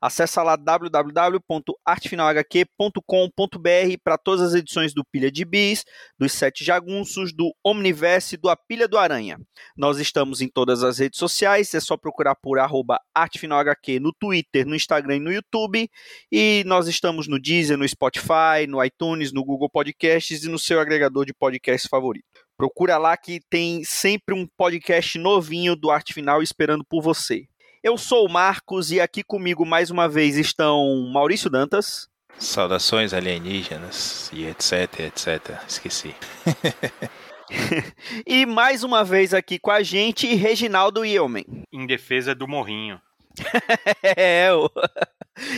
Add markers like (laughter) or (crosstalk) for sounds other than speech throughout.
Acesse lá www.artefinalhq.com.br para todas as edições do Pilha de Bis, dos Sete Jagunços, do Omniverse e do A Pilha do Aranha. Nós estamos em todas as redes sociais, é só procurar por arroba artefinalhq no Twitter, no Instagram e no YouTube. E nós estamos no Deezer, no Spotify, no iTunes, no Google Podcasts e no seu agregador de podcast favorito. Procura lá que tem sempre um podcast novinho do Arte Final esperando por você. Eu sou o Marcos e aqui comigo mais uma vez estão Maurício Dantas. Saudações alienígenas e etc, etc. Esqueci. (laughs) e mais uma vez aqui com a gente, Reginaldo Yeoman. Em defesa do Morrinho. (laughs) é,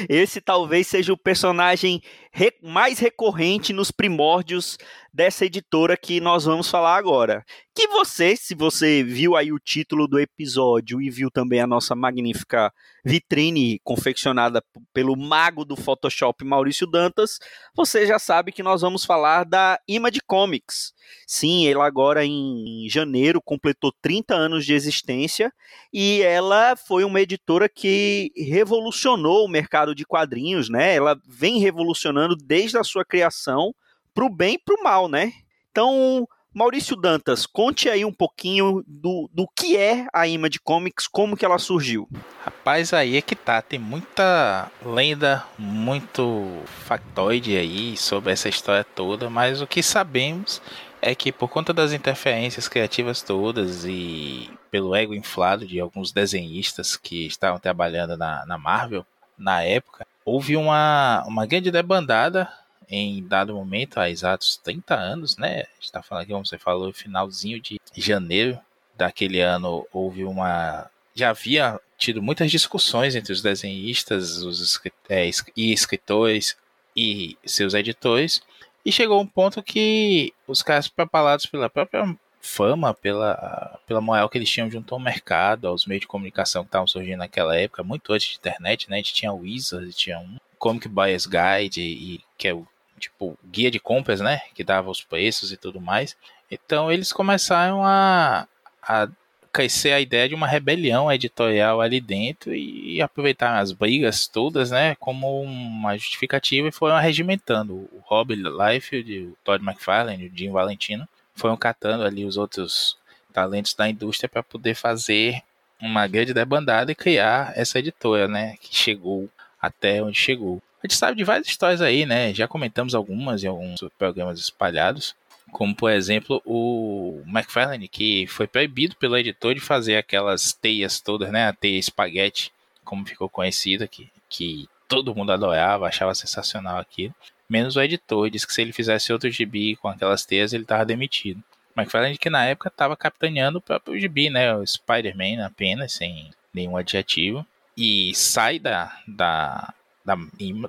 esse talvez seja o personagem re mais recorrente nos primórdios dessa editora que nós vamos falar agora. Que você, se você viu aí o título do episódio e viu também a nossa magnífica vitrine confeccionada pelo mago do Photoshop Maurício Dantas, você já sabe que nós vamos falar da Image Comics. Sim, ela agora em janeiro completou 30 anos de existência e ela foi uma editora que revolucionou o mercado de quadrinhos, né? Ela vem revolucionando desde a sua criação para o bem e para o mal, né? Então, Maurício Dantas, conte aí um pouquinho do, do que é a Image Comics, como que ela surgiu. Rapaz, aí é que tá, tem muita lenda, muito factoide aí sobre essa história toda, mas o que sabemos é que por conta das interferências criativas todas e pelo ego inflado de alguns desenhistas que estavam trabalhando na, na Marvel na época, houve uma, uma grande debandada em dado momento, há exatos 30 anos, né? Está falando aqui, como você falou, finalzinho de janeiro daquele ano, houve uma. Já havia tido muitas discussões entre os desenhistas os é, e escritores e seus editores, e chegou um ponto que os caras preparados pela própria fama, pela, pela moral que eles tinham junto ao mercado, aos meios de comunicação que estavam surgindo naquela época, muito antes de internet, né? A gente tinha o Wizard, tinha um Comic Buyer's Guide, e, que é o tipo guia de compras, né, que dava os preços e tudo mais. Então eles começaram a, a crescer a ideia de uma rebelião editorial ali dentro e aproveitar as brigas todas, né, como uma justificativa e foram arregimentando. O Rob Liefeld, o Todd McFarlane, o Jim Valentino foram catando ali os outros talentos da indústria para poder fazer uma grande debandada e criar essa editora, né, que chegou até onde chegou. A gente sabe de várias histórias aí, né? Já comentamos algumas em alguns programas espalhados. Como, por exemplo, o McFarlane, que foi proibido pelo editor de fazer aquelas teias todas, né? A teia espaguete, como ficou conhecida, que, que todo mundo adorava, achava sensacional aquilo. Menos o editor, disse que se ele fizesse outro gibi com aquelas teias, ele estava demitido. McFarlane que na época estava capitaneando o próprio gibi, né? O Spider-Man apenas, sem nenhum adjetivo. E sai da, da, da,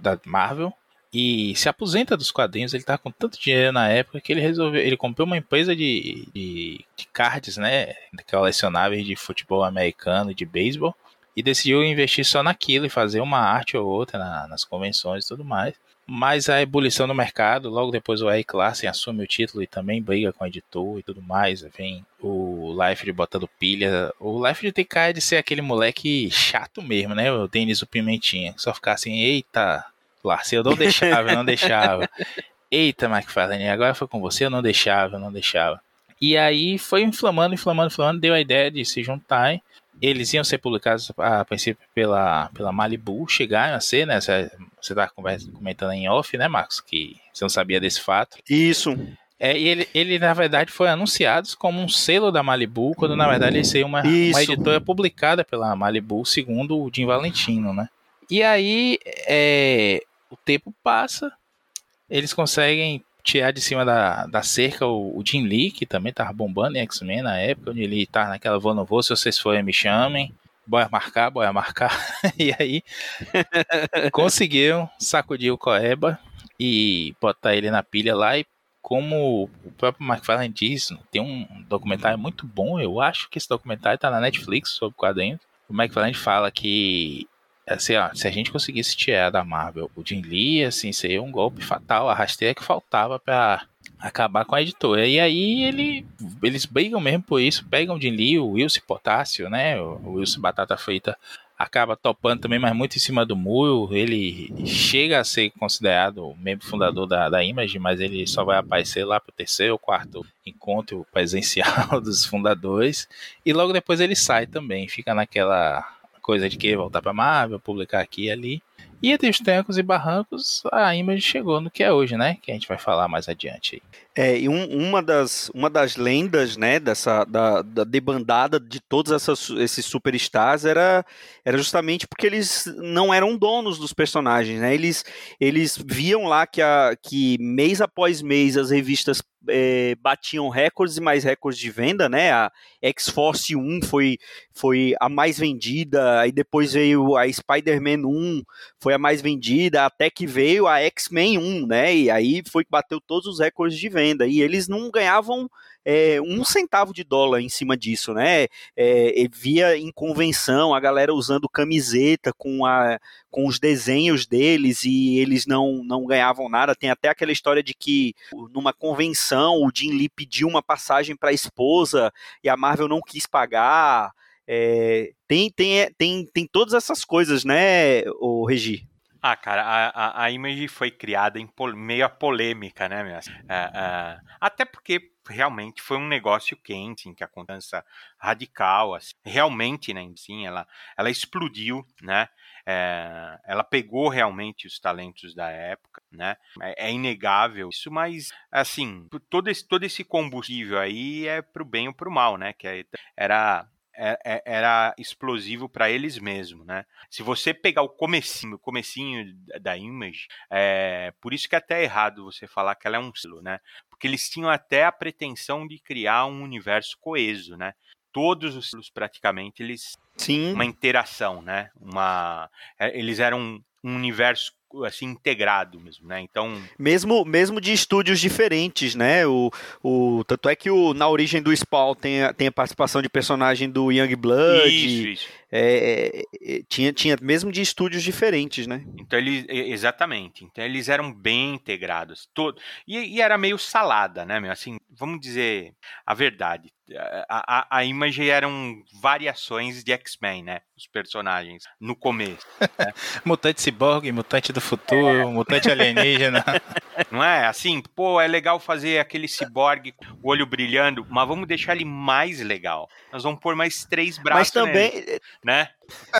da Marvel e se aposenta dos quadrinhos. Ele tava com tanto dinheiro na época que ele resolveu. Ele comprou uma empresa de, de, de cards, né? Colecionáveis de futebol americano, de beisebol. E decidiu investir só naquilo e fazer uma arte ou outra na, nas convenções e tudo mais. Mas a ebulição do mercado, logo depois o Eric Larsen assume o título e também briga com o editor e tudo mais. Vem o Life botando pilha. O Life tem cara de ser aquele moleque chato mesmo, né? O Denis o Pimentinha. Só ficar assim, eita, Larsen, eu não deixava, eu não deixava. (laughs) Eita, McFarlane, agora foi com você, eu não deixava, eu não deixava. E aí foi inflamando, inflamando, inflamando, deu a ideia de se juntarem eles iam ser publicados a princípio pela, pela Malibu, chegaram a ser, né? Você, você tá comentando em off, né, Marcos? Que você não sabia desse fato. Isso. É, e ele, ele, na verdade, foi anunciado como um selo da Malibu, quando na verdade ele seria uma, uma editora publicada pela Malibu, segundo o Jim Valentino, né? E aí é, o tempo passa, eles conseguem tirar de cima da, da cerca o, o Jim Lee, que também tava bombando em X-Men na época, onde ele tava naquela vou não vou, se vocês forem me chamem, bora marcar, bora marcar. (laughs) e aí (laughs) conseguiram sacudir o Coeba e botar ele na pilha lá e como o próprio McFarlane diz, tem um documentário muito bom, eu acho que esse documentário está na Netflix sobre quadrinhos. O McFarlane fala que assim, ó, se a gente conseguisse tirar da Marvel o Jim Lee, assim, seria um golpe fatal, a rasteira que faltava para acabar com a editora. E aí ele, eles brigam mesmo por isso, pegam o Jim Lee, o Wilson Potássio, né, o Wilson Batata Frita acaba topando também, mas muito em cima do muro. Ele chega a ser considerado membro fundador da, da Image, mas ele só vai aparecer lá para o terceiro ou quarto encontro presencial (laughs) dos fundadores. E logo depois ele sai também, fica naquela coisa de que voltar para Marvel, publicar aqui e ali. E entre os trancos e barrancos, a Image chegou no que é hoje, né? Que a gente vai falar mais adiante. É, e um, uma, das, uma das lendas, né, dessa, da, da debandada de todos essas, esses superstars era, era justamente porque eles não eram donos dos personagens, né? Eles, eles viam lá que, a, que mês após mês as revistas é, batiam recordes e mais recordes de venda, né? A X-Force 1 foi, foi a mais vendida, aí depois veio a Spider-Man 1, foi a mais vendida, até que veio a X-Men 1, né? E aí foi que bateu todos os recordes de venda. E eles não ganhavam é, um centavo de dólar em cima disso, né? É, via em convenção a galera usando camiseta com, a, com os desenhos deles e eles não, não ganhavam nada. Tem até aquela história de que numa convenção o Jim Lee pediu uma passagem para a esposa e a Marvel não quis pagar. É, tem, tem, tem, tem todas essas coisas, né, o Regi? Ah, cara, a, a, a Image foi criada em meio a polêmica, né, meu? É, até porque realmente foi um negócio quente, em que a confiança radical, assim, realmente, né, sim, ela, ela explodiu, né? É, ela pegou realmente os talentos da época, né? É, é, inegável isso, mas assim, todo esse, todo esse combustível aí é pro bem ou pro mal, né? Que é, era era explosivo para eles mesmos, né? Se você pegar o comecinho, o comecinho da Image, é, por isso que é até errado você falar que ela é um silo, né? Porque eles tinham até a pretensão de criar um universo coeso, né? Todos os silos praticamente eles Sim. uma interação, né? Uma é, eles eram um universo assim integrado mesmo, né? Então mesmo mesmo de estúdios diferentes, né? O, o tanto é que o na origem do Spawn tem a, tem a participação de personagem do Young Blood. Isso, isso. É, é, é tinha tinha mesmo de estúdios diferentes, né? Então eles exatamente. Então eles eram bem integrados, todo e, e era meio salada, né? Meu? Assim, vamos dizer a verdade. A, a, a Image eram variações de X-Men, né? Os personagens no começo. Né? (laughs) mutante Cyborg, mutante do futuro, é. mutante alienígena. (laughs) (laughs) Não é? Assim, pô, é legal fazer aquele ciborgue, o olho brilhando, mas vamos deixar ele mais legal. Nós vamos pôr mais três braços. Mas também. Nele, né?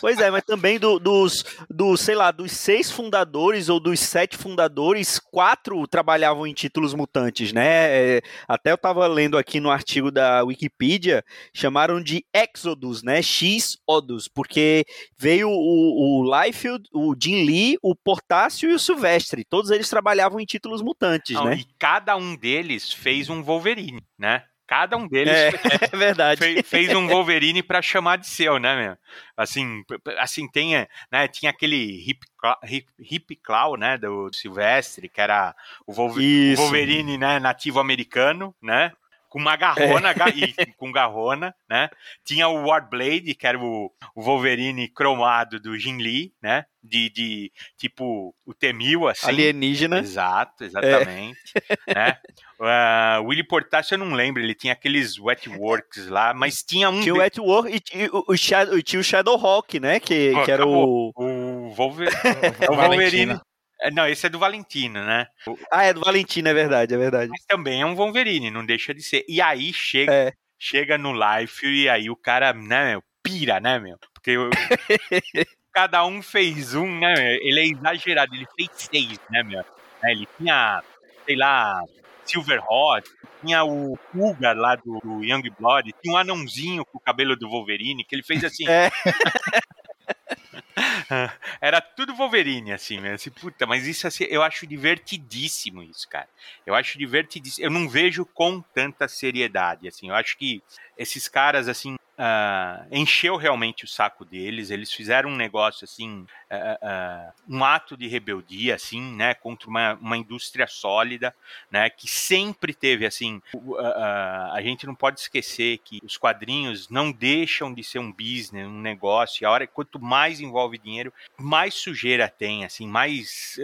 Pois é, mas também do, dos, do, sei lá, dos seis fundadores ou dos sete fundadores, quatro trabalhavam em títulos mutantes, né? É, até eu tava lendo aqui no artigo da Wikipedia, chamaram de Exodus, né? X-Odus, porque veio o, o Liefeld, o Jim Lee, o Portácio e o Silvestre. Todos eles trabalhavam em títulos mutantes, Não, né? E cada um deles fez um Wolverine, né? Cada um deles é, (laughs) é verdade. Fez, fez, um Wolverine para chamar de seu, né, meu? Assim, assim tem, né, tinha aquele hip, hip, hip claw, né, do Silvestre, que era o Wolverine, né, nativo americano, né? Com uma garrona, é. e, com garrona, né? Tinha o Warblade, que era o, o Wolverine cromado do Jin Lee, né? De, de tipo o Temil, assim. Alienígena. Exato, exatamente. É. Né? Uh, Willy Portacio eu não lembro, ele tinha aqueles Wetworks lá, mas tinha um. Tinha o Wetwork e, e, o, Shadow, tinha o Shadowhawk, né? Que, que era o. O, Wolver... (laughs) o Wolverine. É, não, esse é do Valentino, né? Ah, é do Valentino, é verdade, é verdade. Mas também é um Wolverine, não deixa de ser. E aí chega, é. chega no Life e aí o cara, né, meu, pira, né, meu? Porque (laughs) cada um fez um, né, meu? Ele é exagerado, ele fez seis, né, meu? É, ele tinha, sei lá, Silver Hot, tinha o Cougar lá do, do Young Blood, tinha um anãozinho com o cabelo do Wolverine, que ele fez assim. É. (laughs) (laughs) Era tudo Wolverine, assim, mesmo. Assim, puta, mas isso assim, eu acho divertidíssimo isso, cara. Eu acho divertidíssimo. Eu não vejo com tanta seriedade, assim. Eu acho que esses caras, assim, uh, encheu realmente o saco deles. Eles fizeram um negócio assim, uh, um ato de rebeldia, assim, né, contra uma, uma indústria sólida, né, que sempre teve assim. a gente não pode esquecer que os quadrinhos não deixam de ser um business, um negócio. E a hora quanto mais envolve dinheiro, mais sujeira tem, assim, mais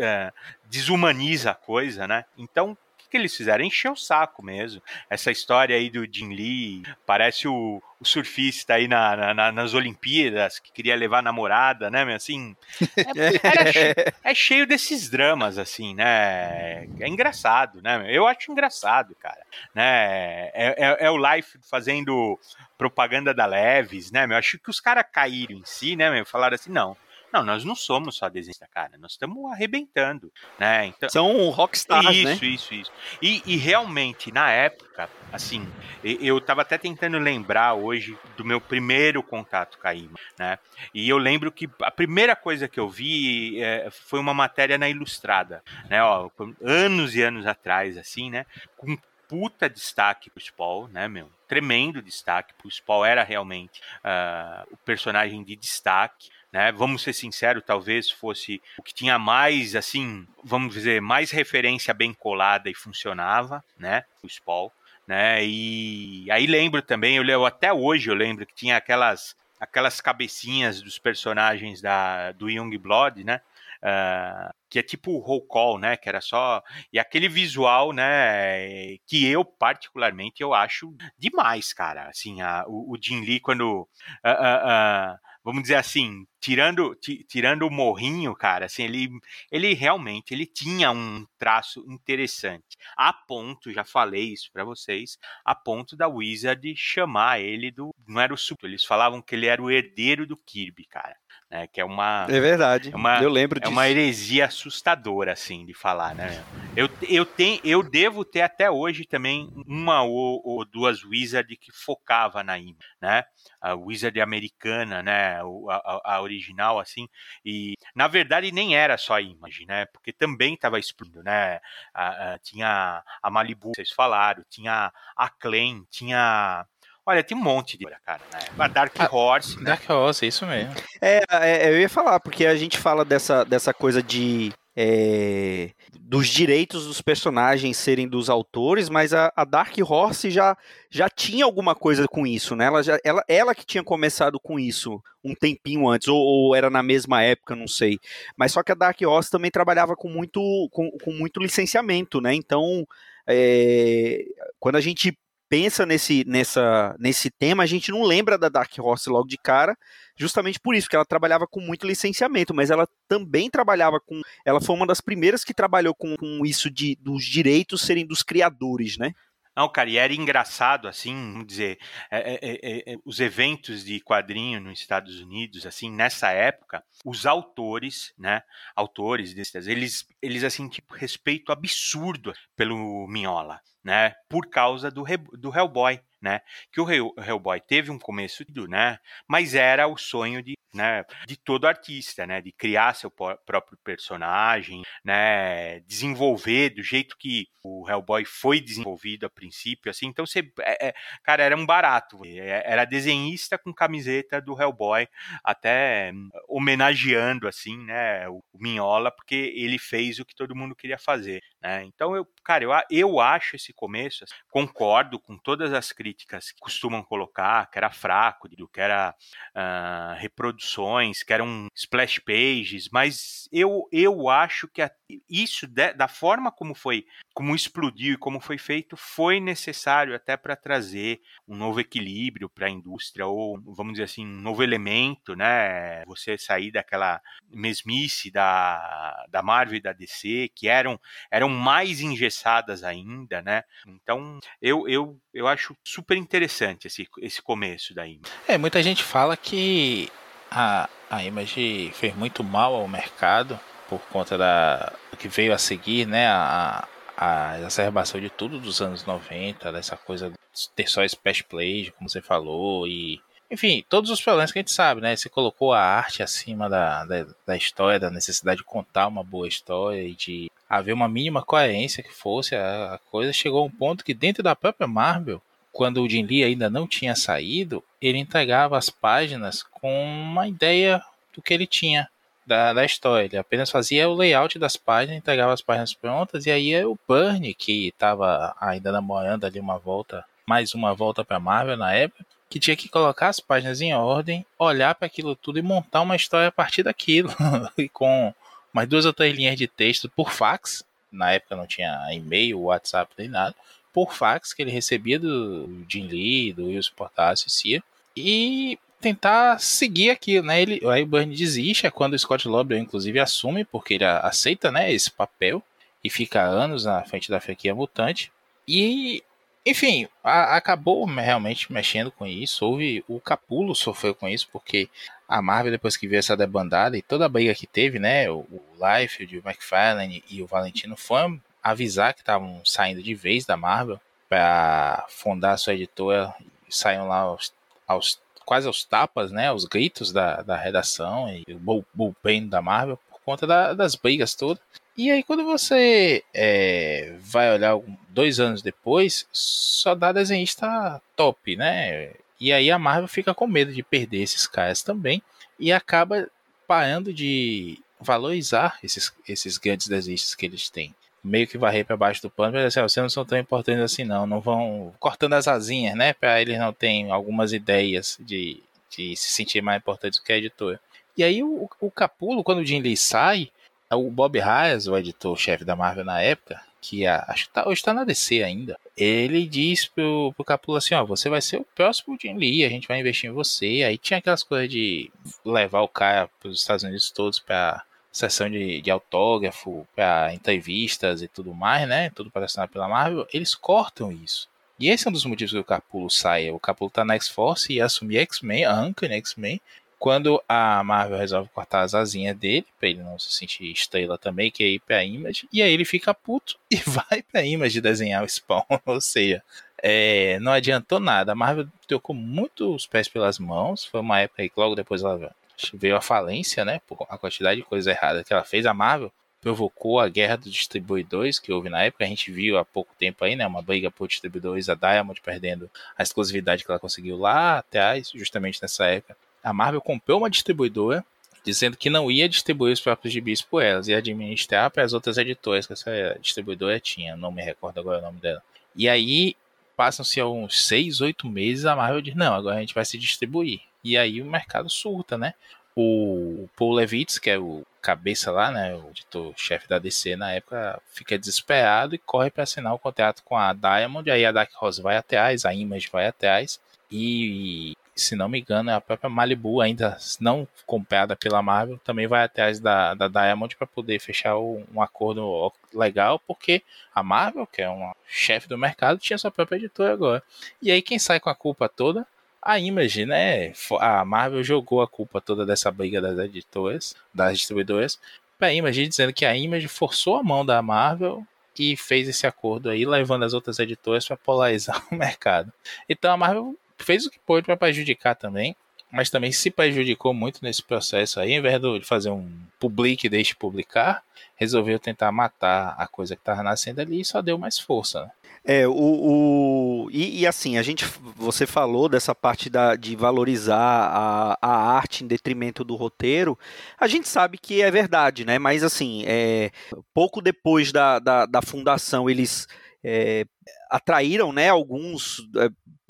desumaniza a coisa, né? Então que eles fizeram? Encher o saco mesmo. Essa história aí do Jim Lee, parece o, o surfista aí na, na, nas Olimpíadas, que queria levar a namorada, né, assim, é, é, cheio desses dramas, assim, né, é engraçado, né, eu acho engraçado, cara, né, é, é, é o Life fazendo propaganda da Leves, né, eu acho que os caras caíram em si, né, meu, falaram assim, não, não, nós não somos só desenhista, cara. Nós estamos arrebentando, né? Então, São rockstars, isso, né? Isso, isso, isso. E, e, realmente, na época, assim, eu estava até tentando lembrar hoje do meu primeiro contato com a IMA, né? E eu lembro que a primeira coisa que eu vi é, foi uma matéria na Ilustrada, né? Ó, anos e anos atrás, assim, né? Com puta destaque pro Spawn, né, meu? Tremendo destaque. O Spawn era realmente uh, o personagem de destaque né? Vamos ser sinceros, talvez fosse o que tinha mais, assim, vamos dizer, mais referência bem colada e funcionava, né? O Spawn, né? E aí lembro também, eu, até hoje eu lembro que tinha aquelas aquelas cabecinhas dos personagens da do Young Blood, né? Uh, que é tipo o roll call, né? Que era só e aquele visual, né? Que eu particularmente eu acho demais, cara. Assim, a, o, o Jim Lee quando uh, uh, vamos dizer assim, tirando tirando o morrinho, cara, assim, ele ele realmente ele tinha um traço interessante. A ponto, já falei isso para vocês, a ponto da Wizard chamar ele do não era o eles falavam que ele era o herdeiro do Kirby, cara né? Que é uma. É verdade. É uma, eu lembro disso. É uma heresia assustadora, assim, de falar, né? Eu, eu, tenho, eu devo ter até hoje também uma ou, ou duas Wizard que focava na IMA, né? A Wizard americana, né? A, a, a, original, assim. E, na verdade, nem era só a Image, né? Porque também estava explodindo, né? A, tinha a Malibu, vocês falaram, tinha a Clan, tinha Olha, tem um monte de cara, né? A Dark ah, Horse. Né? Dark Horse, isso mesmo. É, é, eu ia falar, porque a gente fala dessa, dessa coisa de. É, dos direitos dos personagens serem dos autores, mas a, a, Dark Horse já, já tinha alguma coisa com isso, né? Ela, já, ela, ela que tinha começado com isso um tempinho antes, ou, ou, era na mesma época, não sei. Mas só que a Dark Horse também trabalhava com muito, com, com muito licenciamento, né? Então, é, quando a gente pensa nesse, nessa, nesse tema, a gente não lembra da Dark Horse logo de cara, justamente por isso, que ela trabalhava com muito licenciamento, mas ela também trabalhava com. Ela foi uma das primeiras que trabalhou com, com isso de dos direitos serem dos criadores, né? Não, cara, e era engraçado, assim, vamos dizer, é, é, é, é os eventos de quadrinho nos Estados Unidos, assim, nessa época, os autores, né, autores desses, eles, eles assim, tipo, respeito absurdo pelo Minhola, né, por causa do, do Hellboy, né, que o Hellboy teve um começo, né, mas era o sonho de né, de todo artista, né, de criar seu próprio personagem, né, desenvolver do jeito que o Hellboy foi desenvolvido a princípio, assim, então você, é, é, cara, era um barato, é, era desenhista com camiseta do Hellboy, até homenageando, assim, né, o Minhola, porque ele fez o que todo mundo queria fazer, né, então eu, cara, eu, eu acho esse começo, assim, concordo com todas as críticas que costumam colocar, que era fraco, que era uh, reproduções, que eram splash pages, mas eu, eu acho que a, isso, de, da forma como foi, como explodiu e como foi feito, foi necessário até para trazer um novo equilíbrio para a indústria, ou vamos dizer assim, um novo elemento, né? Você sair daquela mesmice da, da Marvel e da DC, que eram, eram mais engessadas ainda, né? Então, eu, eu, eu acho super interessante esse, esse começo da Image. É, muita gente fala que a, a Image fez muito mal ao mercado por conta da que veio a seguir, né? A, a exacerbação de tudo dos anos 90, dessa coisa de ter só splash play, como você falou, e enfim, todos os problemas que a gente sabe, né? Você colocou a arte acima da, da, da, história, da necessidade de contar uma boa história e de haver uma mínima coerência que fosse a, a coisa. Chegou a um ponto que dentro da própria Marvel, quando o Jim Lee ainda não tinha saído, ele entregava as páginas com uma ideia do que ele tinha da, da história. Ele apenas fazia o layout das páginas, entregava as páginas prontas, e aí o Bernie, que estava ainda namorando ali uma volta, mais uma volta para Marvel na época, que tinha que colocar as páginas em ordem, olhar para aquilo tudo e montar uma história a partir daquilo, (laughs) e com mais duas ou três linhas de texto por fax. Na época não tinha e-mail, WhatsApp nem nada por fax que ele recebia do Jim Lee, do Wilson Portacio Cia, e tentar seguir aquilo, né? Ele, aí o Bernie desiste, é quando o Scott Lobdell, inclusive, assume, porque ele aceita, né, esse papel, e fica anos na frente da franquia mutante. E, enfim, a, acabou realmente mexendo com isso. Houve, o Capulo sofreu com isso, porque a Marvel, depois que viu essa debandada e toda a briga que teve, né, o, o Liefeld, o McFarlane e o Valentino foram avisar que estavam saindo de vez da Marvel para fundar sua editora. Saíram lá aos, aos, quase aos tapas, né? Os gritos da, da redação e o bull, bullpen da Marvel por conta da, das brigas todas. E aí, quando você é, vai olhar dois anos depois, só dá desenhista top, né? E aí a Marvel fica com medo de perder esses caras também e acaba parando de valorizar esses, esses grandes desenhistas que eles têm meio que varrer para baixo do pano, mas assim, vocês não são tão importantes assim não, não vão cortando as asinhas, né, para eles não terem algumas ideias de, de se sentir mais importantes do que a editora. E aí o, o Capulo, quando o Jim Lee sai, é o Bob Hayes, o editor-chefe da Marvel na época, que a, acho que tá, hoje está na DC ainda, ele diz pro, pro Capulo assim, ó, você vai ser o próximo Jim Lee, a gente vai investir em você. Aí tinha aquelas coisas de levar o cara para os Estados Unidos todos para sessão de, de autógrafo, para entrevistas e tudo mais, né? Tudo patrocinado pela Marvel, eles cortam isso. E esse é um dos motivos que o Capulo sai. O Capulo tá na X-Force e assumir X-Men, a Anchor X-Men, quando a Marvel resolve cortar as asinhas dele, pra ele não se sentir estrela também, que é ir pra Image, e aí ele fica puto (laughs) e vai pra Image desenhar o Spawn. (laughs) Ou seja, é, não adiantou nada. A Marvel trocou muito os pés pelas mãos. Foi uma época aí que logo depois ela veio a falência, né? Por a quantidade de coisa errada que ela fez. A Marvel provocou a guerra dos distribuidores que houve na época. A gente viu há pouco tempo aí, né? Uma briga por distribuidores, a Diamond perdendo a exclusividade que ela conseguiu lá atrás, justamente nessa época. A Marvel comprou uma distribuidora dizendo que não ia distribuir os próprios gibis por elas, ia administrar para as outras editoras que essa distribuidora tinha. Não me recordo agora o nome dela. E aí passam-se uns seis, oito meses, a Marvel diz, não, agora a gente vai se distribuir. E aí o mercado surta, né? O Paul Levitz, que é o cabeça lá, né, o editor-chefe da DC na época, fica desesperado e corre para assinar o contrato com a Diamond. Aí a Dark Horse vai atrás, a Image vai atrás. E, se não me engano, a própria Malibu, ainda não comprada pela Marvel, também vai atrás da, da Diamond para poder fechar um acordo legal, porque a Marvel, que é uma chefe do mercado, tinha sua própria editora agora. E aí quem sai com a culpa toda a Image, né? A Marvel jogou a culpa toda dessa briga das editoras, das distribuidoras, para a Image, dizendo que a Image forçou a mão da Marvel e fez esse acordo aí, levando as outras editoras para polarizar (laughs) o mercado. Então a Marvel fez o que pôde para prejudicar também, mas também se prejudicou muito nesse processo aí, ao invés de fazer um publique e deixe publicar, resolveu tentar matar a coisa que estava nascendo ali e só deu mais força. Né? É, o, o e, e, assim, a gente, você falou dessa parte da, de valorizar a, a arte em detrimento do roteiro, a gente sabe que é verdade, né? Mas assim, é, pouco depois da, da, da fundação, eles é, atraíram né, alguns,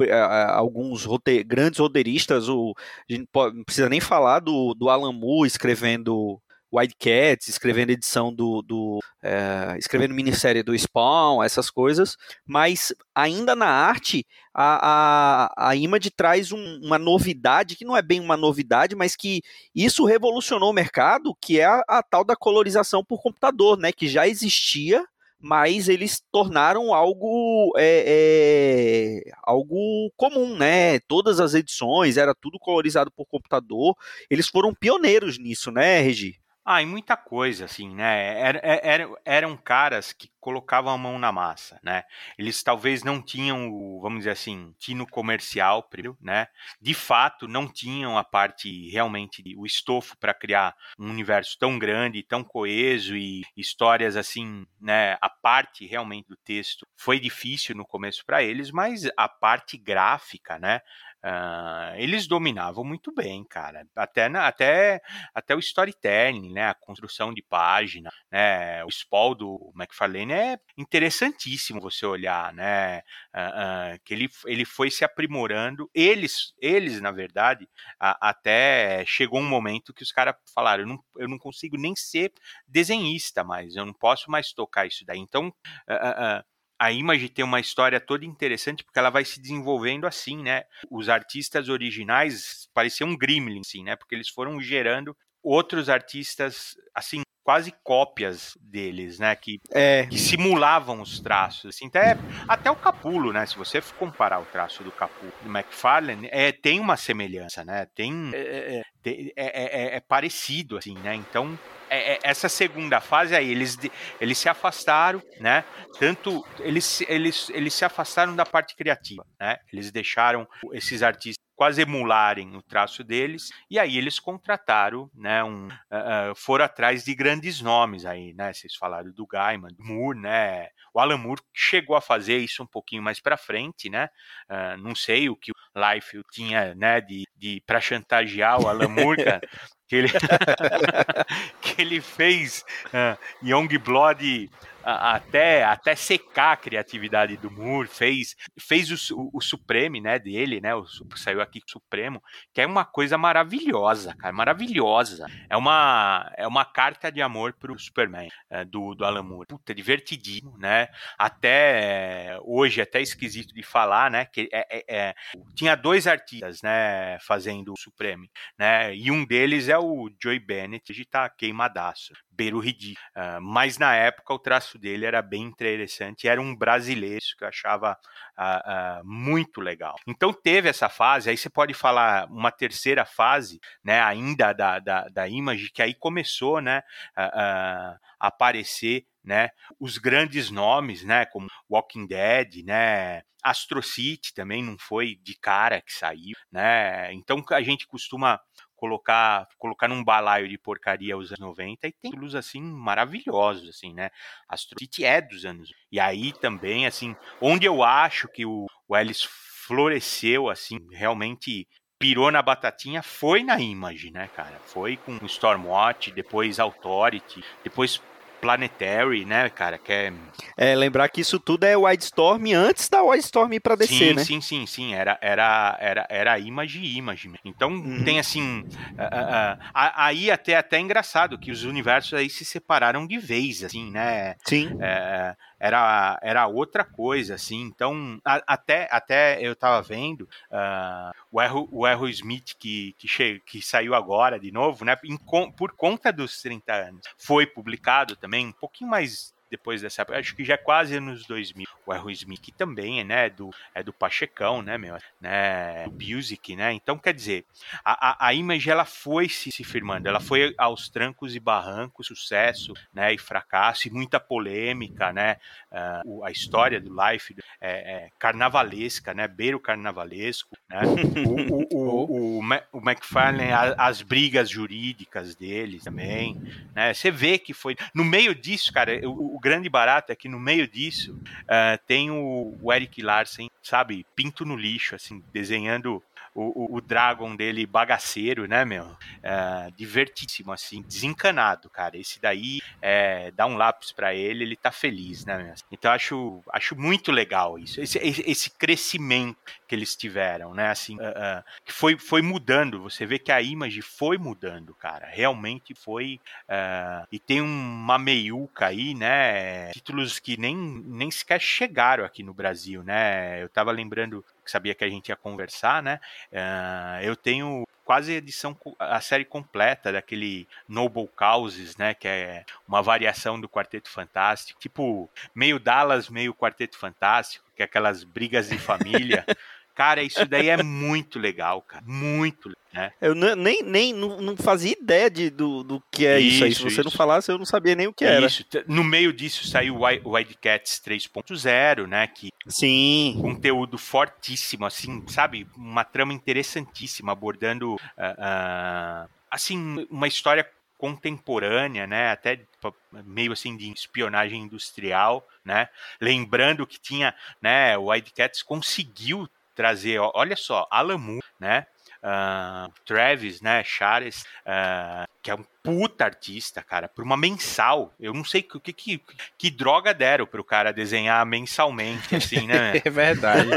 é, alguns rote grandes roteiristas. O, a gente não precisa nem falar do, do Alan Moore escrevendo Wildcats, escrevendo edição do. do é, escrevendo minissérie do Spawn, essas coisas. Mas ainda na arte, a, a, a Image traz um, uma novidade, que não é bem uma novidade, mas que isso revolucionou o mercado, que é a, a tal da colorização por computador, né? Que já existia mas eles tornaram algo é, é, algo comum, né? Todas as edições era tudo colorizado por computador. Eles foram pioneiros nisso, né, Regi? Ah, e muita coisa, assim, né? Era, era, eram caras que colocavam a mão na massa, né? Eles talvez não tinham o, vamos dizer assim, tino comercial, né? De fato, não tinham a parte realmente, o estofo para criar um universo tão grande, tão coeso e histórias assim, né? A parte realmente do texto foi difícil no começo para eles, mas a parte gráfica, né? Uh, eles dominavam muito bem, cara. Até, na, até, até o storytelling, né? A construção de página, né? O spawn do McFarlane é interessantíssimo você olhar, né? Uh, uh, que ele, ele foi se aprimorando. Eles, eles na verdade, até chegou um momento que os caras falaram: eu não, eu não consigo nem ser desenhista mais, eu não posso mais tocar isso daí. Então, a Image tem uma história toda interessante porque ela vai se desenvolvendo assim, né? Os artistas originais pareciam um gremlin, assim, né? Porque eles foram gerando outros artistas, assim, quase cópias deles, né? Que, é. que simulavam os traços. Assim, até, até o Capulo, né? Se você comparar o traço do Capulo do McFarlane, é, tem uma semelhança, né? Tem, é, é, é, é parecido, assim, né? Então é, é, essa segunda fase aí, eles, eles se afastaram, né? Tanto eles, eles, eles se afastaram da parte criativa, né? Eles deixaram esses artistas quase emularem o traço deles, e aí eles contrataram, né, um, uh, foram atrás de grandes nomes aí, né, vocês falaram do Gaiman, do Moore, né, o Alan Moore chegou a fazer isso um pouquinho mais para frente, né, uh, não sei o que o Life tinha, né, de, de para chantagear o Alan Moore, que ele, (laughs) que ele fez uh, Young Blood até, até secar a criatividade do Moore, fez, fez o, o, Supreme, né, dele, né, o, saiu aqui Supremo, que é uma coisa maravilhosa, cara, maravilhosa. É uma, é uma carta de amor pro Superman, é, do, do Alan Moore. Puta, divertidinho, né, até hoje, até esquisito de falar, né, que é, é, é, tinha dois artistas, né, fazendo o Supreme, né, e um deles é o Joey Bennett, que tá queimadaço, ridículo, uh, mas na época o traço dele era bem interessante, era um brasileiro que eu achava uh, uh, muito legal. Então teve essa fase, aí você pode falar uma terceira fase, né, ainda da, da, da Image, que aí começou, né, a aparecer né, os grandes nomes, né, como Walking Dead, né, Astro City também não foi de cara que saiu, né? Então a gente costuma colocar colocar num balaio de porcaria os anos 90 e tem títulos assim maravilhosos assim, né? Astro City é dos anos. E aí também assim, onde eu acho que o, o Ellis floresceu assim, realmente pirou na batatinha foi na Image, né, cara? Foi com Stormwatch, depois Authority, depois Planetary, né, cara? Que é... é lembrar que isso tudo é Wildstorm antes da Wildstorm ir pra DC, sim, né? Sim, sim, sim. Era, era, era, era Image e Image. Então uhum. tem assim. Uh, uh, aí até, até é engraçado que os universos aí se separaram de vez, assim, né? Sim. É, era, era outra coisa, assim. Então, a, até, até eu tava vendo uh, o, Erro, o Erro Smith que, que, che, que saiu agora de novo, né? Em, por conta dos 30 anos. Foi publicado também, um pouquinho mais depois dessa época, acho que já é quase nos 2000. O Errol Smith que também é, né, do, é do Pachecão, né, meu, né, do Music, né, então quer dizer, a, a, a Image ela foi se, se firmando, ela foi aos trancos e barrancos, sucesso, né, e fracasso, e muita polêmica, né, uh, a história do Life é, é carnavalesca, né, beiro carnavalesco, né, o, o, o, (laughs) o, o McFarlane, as brigas jurídicas dele também, né, você vê que foi, no meio disso, cara, o, o grande barato é que no meio disso uh, tem o, o, Eric Larsen, sabe, pinto no lixo, assim, desenhando o, o, o Dragon dele bagaceiro, né, meu? Uh, divertíssimo, assim, desencanado, cara. Esse daí é, dá um lápis para ele, ele tá feliz, né, meu? Então acho, acho muito legal isso, esse, esse crescimento que eles tiveram, né, assim, uh, uh, que foi, foi mudando. Você vê que a imagem foi mudando, cara. Realmente foi. e tem uma meiuca aí, né? Títulos que nem, nem sequer chegaram aqui no Brasil, né? Eu tava lembrando que sabia que a gente ia conversar, né? Uh, eu tenho quase a edição, a série completa daquele Noble Causes, né? Que é uma variação do Quarteto Fantástico, tipo meio Dallas, meio Quarteto Fantástico, que é aquelas brigas de família. (laughs) Cara, isso daí é muito legal, cara. Muito né? Eu nem, nem não, não fazia ideia de, do, do que é isso, isso aí. Se você isso. não falasse, eu não sabia nem o que era. Isso. No meio disso saiu o Wildcats 3.0, né? Que Sim. Conteúdo fortíssimo, assim, sabe? Uma trama interessantíssima, abordando. Uh, uh, assim, uma história contemporânea, né? Até meio assim de espionagem industrial, né? Lembrando que tinha, né? O Wildcats conseguiu trazer, olha só, Moore, né? Uh, Travis, né, Chares, uh, que é um puta artista, cara, por uma mensal. Eu não sei o que, que, que droga deram pro cara desenhar mensalmente, assim, né? (laughs) é verdade.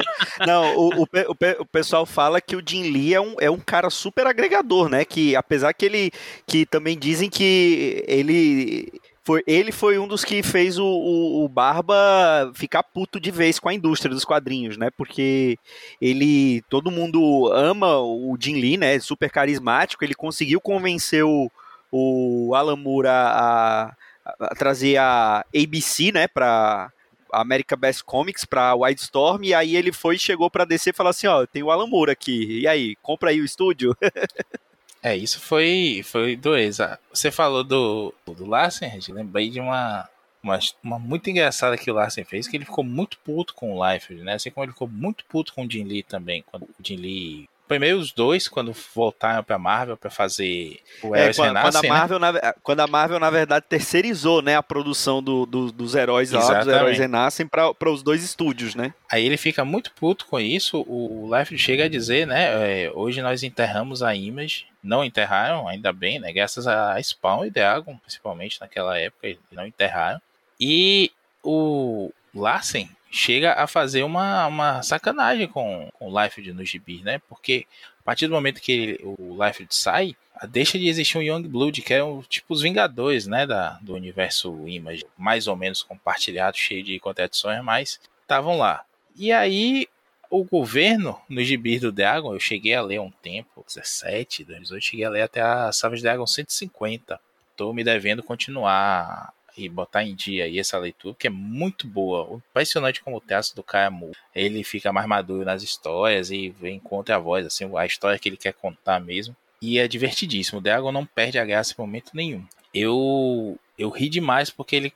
não, o, o, o, o, pessoal fala que o Jim Lee é um, é um cara super agregador, né? Que apesar que ele. que também dizem que ele foi, ele foi um dos que fez o, o, o, Barba ficar puto de vez com a indústria dos quadrinhos, né? Porque ele. Todo mundo ama o Jim Lee, né? Super carismático. Ele conseguiu convencer o, o Alan Moore a, a, a trazer a ABC, né? Pra. America Best Comics para Wildstorm e aí ele foi chegou para descer e falou assim, ó, tem o Alan Moore aqui. E aí, compra aí o estúdio. (laughs) É, isso foi, foi dois. Você falou do, do Larsen, lembrei de uma, uma, uma, muito engraçada que o Larsen fez, que ele ficou muito puto com o Liefeld, né? Assim como ele ficou muito puto com o Jim Lee também, quando o Jim Lee primeiro os dois quando voltaram para Marvel para fazer o é, quando, Renascem, quando, a né? Marvel, né? na, quando a Marvel na verdade terceirizou né a produção do, do dos heróis lá, dos heróis renascem para os dois estúdios né aí ele fica muito puto com isso o Life chega a dizer né é, hoje nós enterramos a Image não enterraram ainda bem né graças a Spawn e Dragon principalmente naquela época não enterraram e o Larsen chega a fazer uma, uma sacanagem com, com o Liefeld no gibi, né? Porque a partir do momento que ele, o Liefeld sai, deixa de existir um Young Blood, que é um, tipo os Vingadores, né? Da, do universo Image, mais ou menos compartilhado, cheio de contradições, mas estavam lá. E aí o governo no gibi do Dragon, eu cheguei a ler um tempo, 17, 2018, cheguei a ler até a Savage Dragon 150. Tô me devendo continuar e botar em dia aí essa leitura, que é muito boa. Impressionante como o texto do cara muda. Ele fica mais maduro nas histórias e vem contra a voz, assim, a história que ele quer contar mesmo. E é divertidíssimo. O Dragon não perde a graça em momento nenhum. Eu eu ri demais porque ele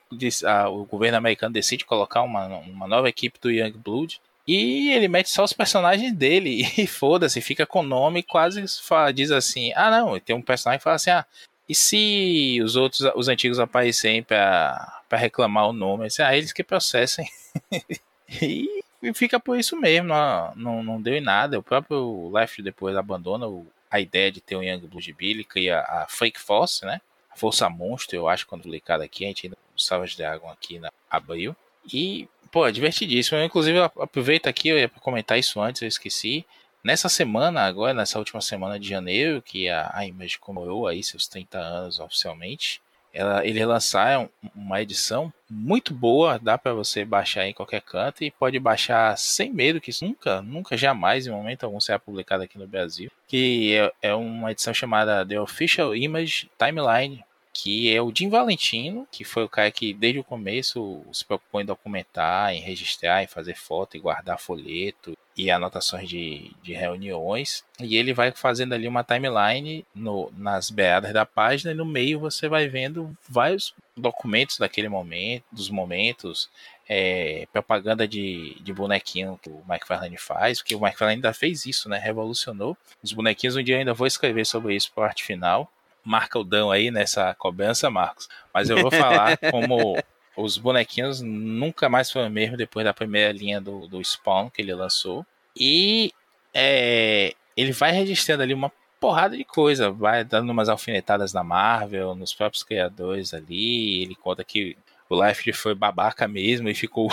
o governo americano decide colocar uma, uma nova equipe do Young Blood e ele mete só os personagens dele (laughs) e foda-se, fica com o nome quase fala, diz assim: ah, não, tem um personagem que fala assim: ah, e se os outros, os antigos aparecerem para reclamar o nome, assim, ah, eles que processem. (laughs) e, fica por isso mesmo, não, não, não deu em nada. O próprio Left depois abandona o, a ideia de ter um Young Billy, cria a Fake Force, né? A Força Monstro, eu acho, quando publicado aqui, a gente ainda o de Dragon aqui na abril. E, pô, é divertidíssimo. Eu, inclusive, aproveito aqui, eu ia comentar isso antes, eu esqueci. Nessa semana, agora, nessa última semana de janeiro, que a, a Image comemorou aí seus 30 anos oficialmente, ela, eles lançaram uma edição muito boa, dá para você baixar em qualquer canto e pode baixar sem medo, que nunca, nunca, jamais, em momento algum, será publicado aqui no Brasil, que é, é uma edição chamada The Official Image Timeline, que é o Jim Valentino, que foi o cara que desde o começo se preocupou em documentar, em registrar, em fazer foto e guardar folheto e anotações de, de reuniões. E ele vai fazendo ali uma timeline no, nas beiradas da página e no meio você vai vendo vários documentos daquele momento, dos momentos, é, propaganda de, de bonequinho que o Mike Farlane faz, porque o Mike ainda fez isso, né? Revolucionou os bonequinhos. Um dia eu ainda vou escrever sobre isso para arte final. Marca o Dão aí nessa cobrança, Marcos. Mas eu vou falar (laughs) como os bonequinhos nunca mais foram mesmo depois da primeira linha do, do Spawn que ele lançou. E é, ele vai registrando ali uma porrada de coisa, vai dando umas alfinetadas na Marvel, nos próprios criadores ali. Ele conta que o Life foi babaca mesmo e ficou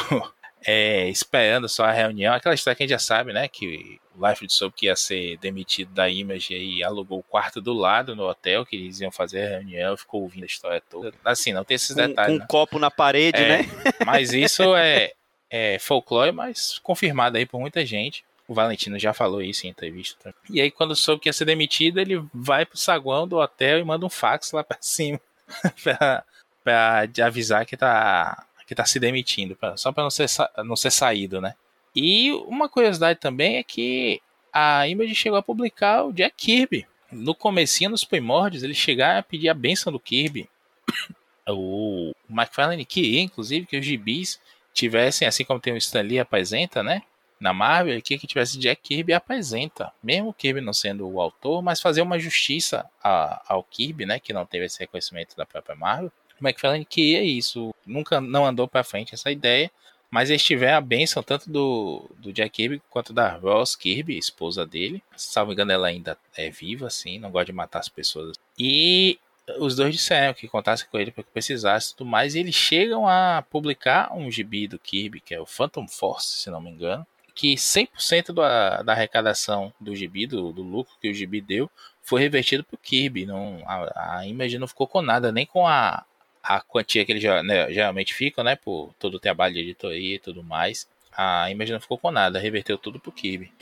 é, esperando só a reunião. Aquela história que a gente já sabe, né? Que o Life soube que ia ser demitido da Image e alugou o quarto do lado no hotel, que eles iam fazer a reunião, ficou ouvindo a história toda. Assim, não tem esses detalhes. Com um copo na parede, é, né? Mas (laughs) isso é, é folclore, mas confirmado aí por muita gente. O Valentino já falou isso em entrevista. E aí, quando soube que ia ser demitido, ele vai pro saguão do hotel e manda um fax lá pra cima (laughs) pra, pra avisar que tá que tá se demitindo, pra, só para não ser, não ser saído, né? E uma curiosidade também é que a Image chegou a publicar o Jack Kirby. No comecinho, nos primórdios, eles chegaram a pedir a benção do Kirby. (coughs) o McFarlane queria, inclusive, que os gibis tivessem, assim como tem o Stan Lee apresenta, né? Na Marvel, ele queria que tivesse Jack Kirby apresenta. Mesmo o Kirby não sendo o autor, mas fazer uma justiça a, ao Kirby, né? Que não teve esse reconhecimento da própria Marvel. McFarlane queria isso. Nunca não andou para frente essa ideia. Mas eles tiveram a benção tanto do, do Jack Kirby quanto da Ross Kirby, esposa dele. Se não me engano, ela ainda é viva, assim, não gosta de matar as pessoas. E os dois disseram que contassem com ele para que precisasse e tudo mais. E eles chegam a publicar um gibi do Kirby, que é o Phantom Force, se não me engano. Que 100% da, da arrecadação do gibi, do, do lucro que o gibi deu, foi revertido para o Kirby. Não, a, a Image não ficou com nada, nem com a, a quantia que eles né, geralmente ficam, né? Por todo o trabalho de editoria e tudo mais. A Image não ficou com nada, reverteu tudo pro Kirby.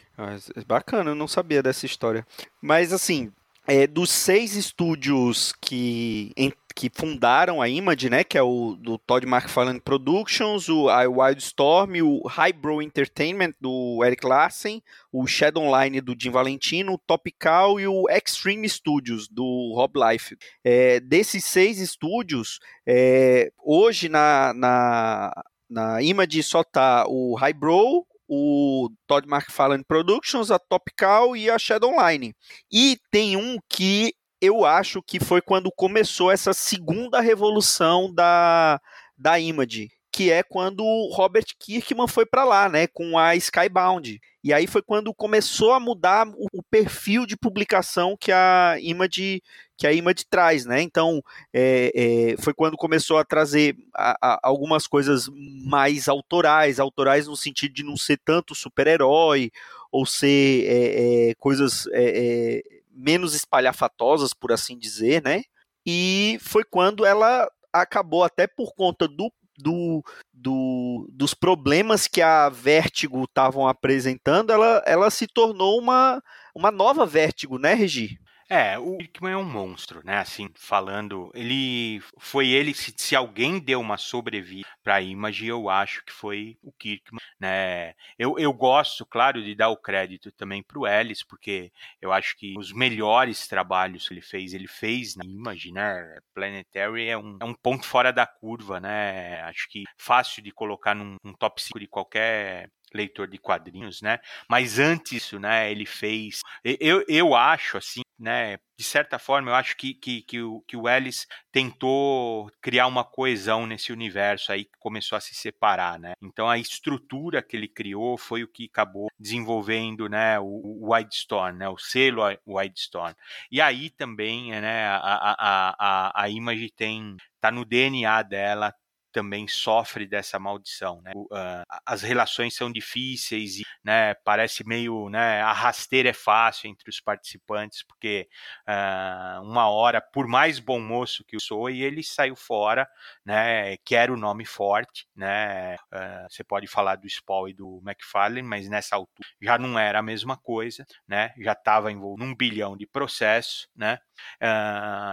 Bacana, eu não sabia dessa história. Mas assim, é, dos seis estúdios que, que fundaram a Image, né, que é o do Todd McFarlane Productions, o Wildstorm, o Highbrow Entertainment do Eric Larsen, o Shadowline do Jim Valentino, o Topical e o Extreme Studios do Rob Life. É, desses seis estúdios, é, hoje na, na, na Image só tá o Highbrow, o Todd McFarlane Productions, a Topcal e a Shadow Online. E tem um que eu acho que foi quando começou essa segunda revolução da, da Image, que é quando o Robert Kirkman foi para lá, né, com a Skybound. E aí foi quando começou a mudar o, perfil de publicação que a Image que a Image traz, né? Então é, é, foi quando começou a trazer a, a, algumas coisas mais autorais, autorais no sentido de não ser tanto super-herói ou ser é, é coisas é, é, menos espalhafatosas, por assim dizer, né? E foi quando ela acabou até por conta do do, do, dos problemas que a Vertigo estavam apresentando, ela, ela se tornou uma, uma nova Vertigo, né, Regi? É, o Kirkman é um monstro, né? Assim, falando, ele foi ele se, se alguém deu uma sobrevida para Image, eu acho que foi o Kirkman, né? Eu, eu gosto, claro, de dar o crédito também para o Ellis, porque eu acho que os melhores trabalhos que ele fez, ele fez na Image, né? Planetary é um, é um ponto fora da curva, né? Acho que fácil de colocar num, num top 5 de qualquer leitor de quadrinhos, né? Mas antes disso, né, ele fez. Eu, eu acho, assim, né? De certa forma, eu acho que, que, que, o, que o Ellis tentou criar uma coesão nesse universo aí que começou a se separar, né? Então a estrutura que ele criou foi o que acabou desenvolvendo, né, o, o Wildstorm, né, o selo Wildstorm. E aí também, né, a, a, a, a Image tem tá no DNA dela também sofre dessa maldição, né? Uh, as relações são difíceis e, né, parece meio, né, a rasteira é fácil entre os participantes, porque uh, uma hora, por mais bom moço que eu sou, e ele saiu fora, né, quer o nome forte, né, uh, você pode falar do Spawn e do McFarlane, mas nessa altura já não era a mesma coisa, né, já estava envolvido num bilhão de processos, né,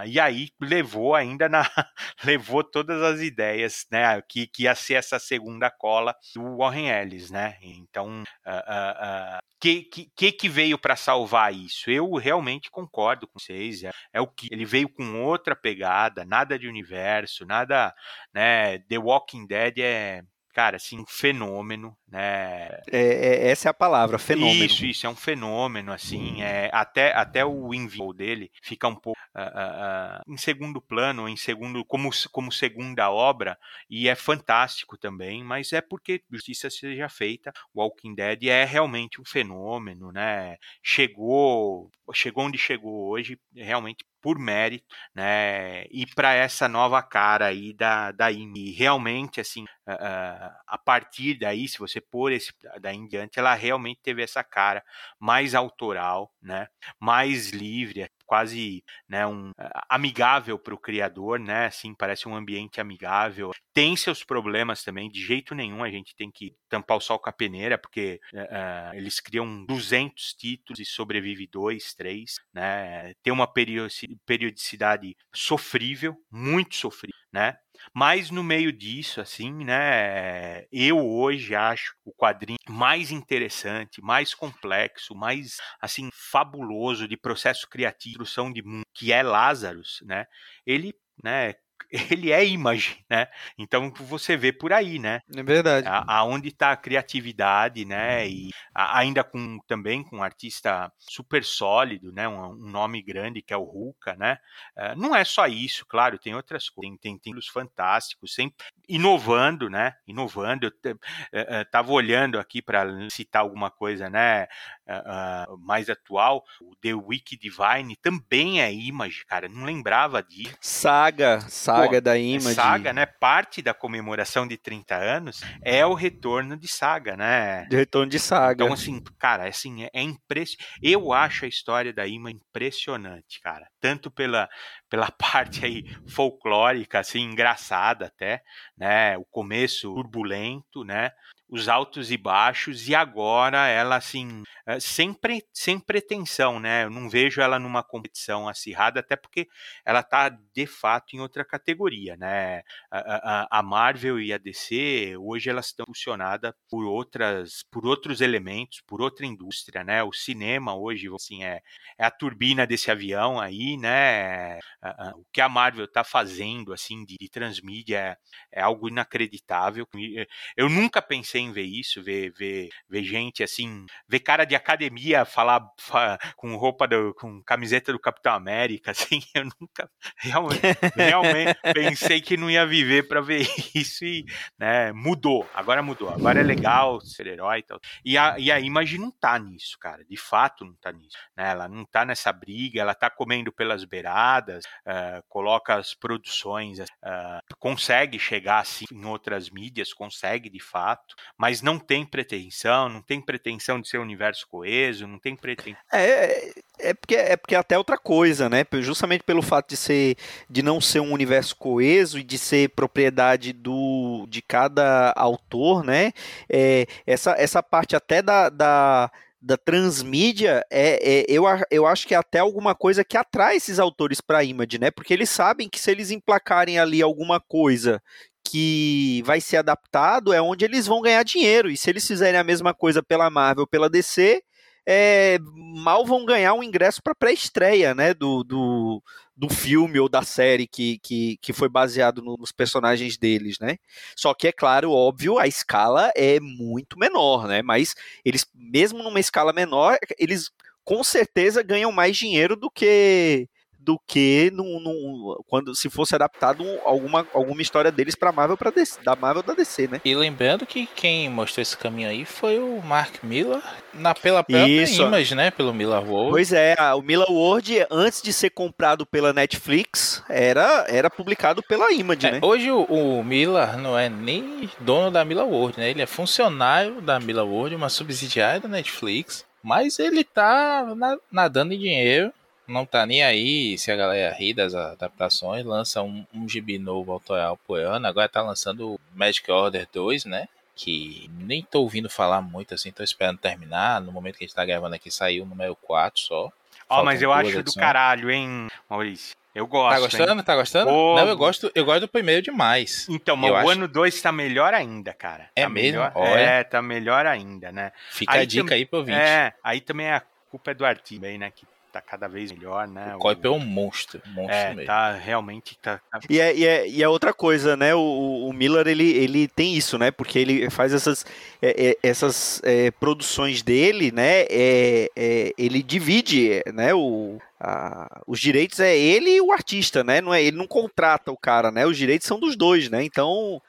e aí levou ainda na, (laughs) levou todas as ideias né, que, que ia ser essa segunda cola do Warren Ellis, né? Então, uh, uh, uh, que, que que veio para salvar isso? Eu realmente concordo com vocês. É, é, o que ele veio com outra pegada, nada de universo, nada, né? The Walking Dead é cara, assim, um fenômeno, né? É, é, essa é a palavra, fenômeno. Isso, isso, é um fenômeno, assim, é, até, até o envio dele fica um pouco uh, uh, em segundo plano, em segundo, como, como segunda obra, e é fantástico também, mas é porque justiça seja feita, Walking Dead é realmente um fenômeno, né? Chegou, chegou onde chegou hoje, realmente por mérito, né? E para essa nova cara aí da, da IME. realmente, assim, uh, a partir daí, se você pôr esse daí em diante, ela realmente teve essa cara mais autoral, né? Mais livre, quase né, um amigável para o criador, né? Assim, parece um ambiente amigável. Tem seus problemas também, de jeito nenhum a gente tem que tampar o sol com a peneira, porque uh, eles criam 200 títulos e sobrevive dois, três, né? Tem uma periodicidade sofrível, muito sofrível né? Mas no meio disso, assim, né? Eu hoje acho o quadrinho mais interessante, mais complexo, mais assim fabuloso de processo criativo, construção de mundo, que é Lazarus, né? Ele, né? Ele é image, (laughs) né? Então você vê por aí, né? É verdade. Aonde está a criatividade, né? E a, ainda com também com um artista super sólido, né? Um, um nome grande que é o Ruka, né? Uh, não é só isso, claro, tem outras coisas, tem, tem fantásticos, sempre inovando, né? Inovando. Eu estava olhando aqui para citar alguma coisa, né? Uh, mais atual, o The Wiki Divine também é image, cara. Não lembrava disso. Saga, saga Pô, da Image. Saga, né? Parte da comemoração de 30 anos é o retorno de Saga, né? De retorno de Saga. Então, assim, cara, assim, é, é impressionante. Eu acho a história da Image impressionante, cara. Tanto pela, pela (laughs) parte aí folclórica, assim, engraçada até, né? O começo turbulento, né? Os altos e baixos, e agora ela, assim, eh, sempre sem pretensão, né? Eu não vejo ela numa competição acirrada, até porque ela tá de fato em outra categoria, né? A, a, a Marvel e a DC, hoje elas estão funcionadas por outras, por outros elementos, por outra indústria, né? O cinema hoje, assim, é, é a turbina desse avião aí, né? O que a Marvel tá fazendo, assim, de, de transmídia é, é algo inacreditável. Eu nunca pensei sem ver isso, ver, ver, ver gente assim, ver cara de academia falar, com roupa, do, com camiseta do Capitão América, (laughs) assim, eu nunca realmente, realmente pensei que não ia viver para ver (laughs) isso e né, mudou, agora mudou, agora é legal ser herói e tal. E a, e a Image não tá nisso, cara, de fato não tá nisso, né? Ela não tá nessa briga, ela tá comendo pelas beiradas, uh, coloca as produções, uh, consegue chegar assim em outras mídias, consegue de fato, mas não tem pretensão, não tem pretensão de ser um universo coeso, não tem pretensão. É, é porque é porque é até outra coisa, né? Justamente pelo fato de ser de não ser um universo coeso e de ser propriedade do de cada autor, né? É, essa, essa parte até da, da da transmídia, é, é, eu, eu acho que é até alguma coisa que atrai esses autores para a Image, né? Porque eles sabem que se eles emplacarem ali alguma coisa que vai ser adaptado é onde eles vão ganhar dinheiro. E se eles fizerem a mesma coisa pela Marvel, pela DC, é, mal vão ganhar um ingresso para pré-estreia, né, do, do, do filme ou da série que, que, que foi baseado no, nos personagens deles, né? Só que é claro, óbvio, a escala é muito menor, né? Mas eles, mesmo numa escala menor, eles com certeza ganham mais dinheiro do que do que num, num, quando se fosse adaptado alguma, alguma história deles para Marvel para da Marvel da DC, né? E lembrando que quem mostrou esse caminho aí foi o Mark Miller na pela própria Isso. Image, né, pelo Miller World. Pois é, o Miller World antes de ser comprado pela Netflix era era publicado pela Image, é, né? Hoje o, o, Miller não é nem dono da Miller World, né? Ele é funcionário da Miller World, uma subsidiária da Netflix. Mas ele tá nadando em dinheiro não tá nem aí se a galera ri das adaptações, lança um, um gibi novo autoral por ano, agora tá lançando Magic Order 2, né? Que nem tô ouvindo falar muito assim, tô esperando terminar. No momento que a gente tá gravando aqui, saiu o número 4 só. Ó, oh, mas eu acho do caralho, hein, Maurício? Eu gosto. Tá gostando? Hein? Tá gostando? Pô, não, eu gosto, eu gosto do primeiro demais. Então, mas o acho... ano 2 tá melhor ainda, cara. É tá mesmo? Melhor, é, tá melhor ainda, né? Fica aí a dica tam... aí pro ouvinte. É, aí também a culpa é do artista, né? Que tá cada vez melhor, né? O Coip é um monstro, monstro é, mesmo. tá realmente tá. tá e, é, e, é, e é outra coisa, né? O, o Miller ele, ele tem isso, né? Porque ele faz essas é, é essas é, produções dele, né? É, ele divide, né? O a, os direitos é ele e o artista, né? Não é ele não contrata o cara, né? Os direitos são dos dois, né? Então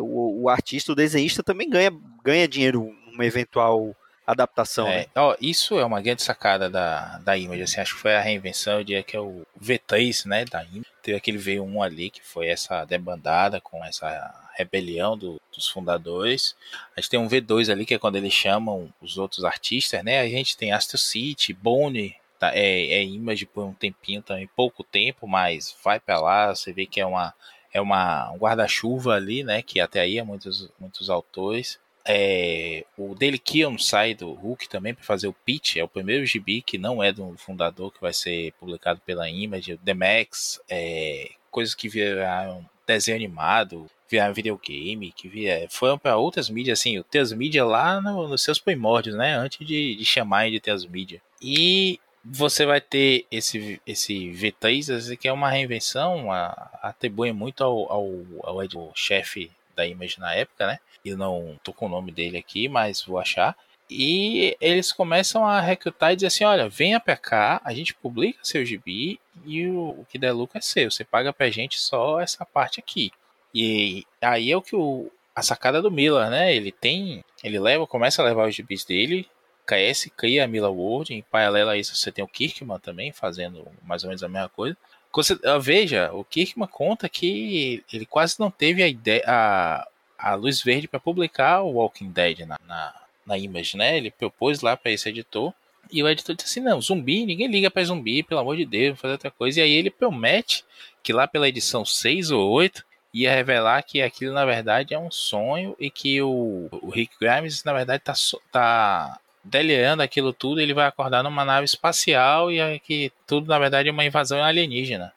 o, o artista, o desenhista também ganha ganha dinheiro numa eventual adaptação. É, né? ó, isso é uma grande sacada da, da Image, assim, acho que foi a reinvenção, eu diria que é o V3, né, da Image. Teve aquele V1 ali, que foi essa debandada com essa rebelião do, dos fundadores. A gente tem um V2 ali, que é quando eles chamam os outros artistas, né, a gente tem Astro City, Bone, tá, é, é Image por um tempinho também, pouco tempo, mas vai para lá, você vê que é uma é uma, um guarda-chuva ali, né, que até aí é muitos, muitos autores. É, o Daily Kion sai do Hulk também para fazer o pitch. É o primeiro gibi que não é do fundador, que vai ser publicado pela Image. The Max, é, coisas que viraram desenho animado, virar videogame, que via, foram para outras mídias, assim, o Transmídia lá no, nos seus primórdios, né? Antes de, de chamar de Transmídia. E você vai ter esse, esse V3, que é uma reinvenção, a, atribui muito ao, ao, ao, ao chefe da Image na época, né? Eu não tô com o nome dele aqui, mas vou achar. E eles começam a recrutar e dizer assim: olha, venha pra cá, a gente publica seu gibi e o, o que der lucro é seu. Você paga pra gente só essa parte aqui. E aí é o que o, a sacada do Miller, né? Ele tem. Ele leva, começa a levar os gibis dele, KS cria a Mila World, em paralelo a isso você tem o Kirkman também fazendo mais ou menos a mesma coisa. Você, ah, veja, o Kirkman conta que ele quase não teve a ideia, a, a luz verde para publicar o Walking Dead na, na, na Image, né? Ele propôs lá para esse editor e o editor disse assim: não, zumbi, ninguém liga para zumbi, pelo amor de Deus, fazer outra coisa. E aí ele promete que lá pela edição 6 ou 8 ia revelar que aquilo na verdade é um sonho e que o, o Rick Grimes na verdade tá, tá delirando aquilo tudo, ele vai acordar numa nave espacial e é que tudo na verdade é uma invasão alienígena.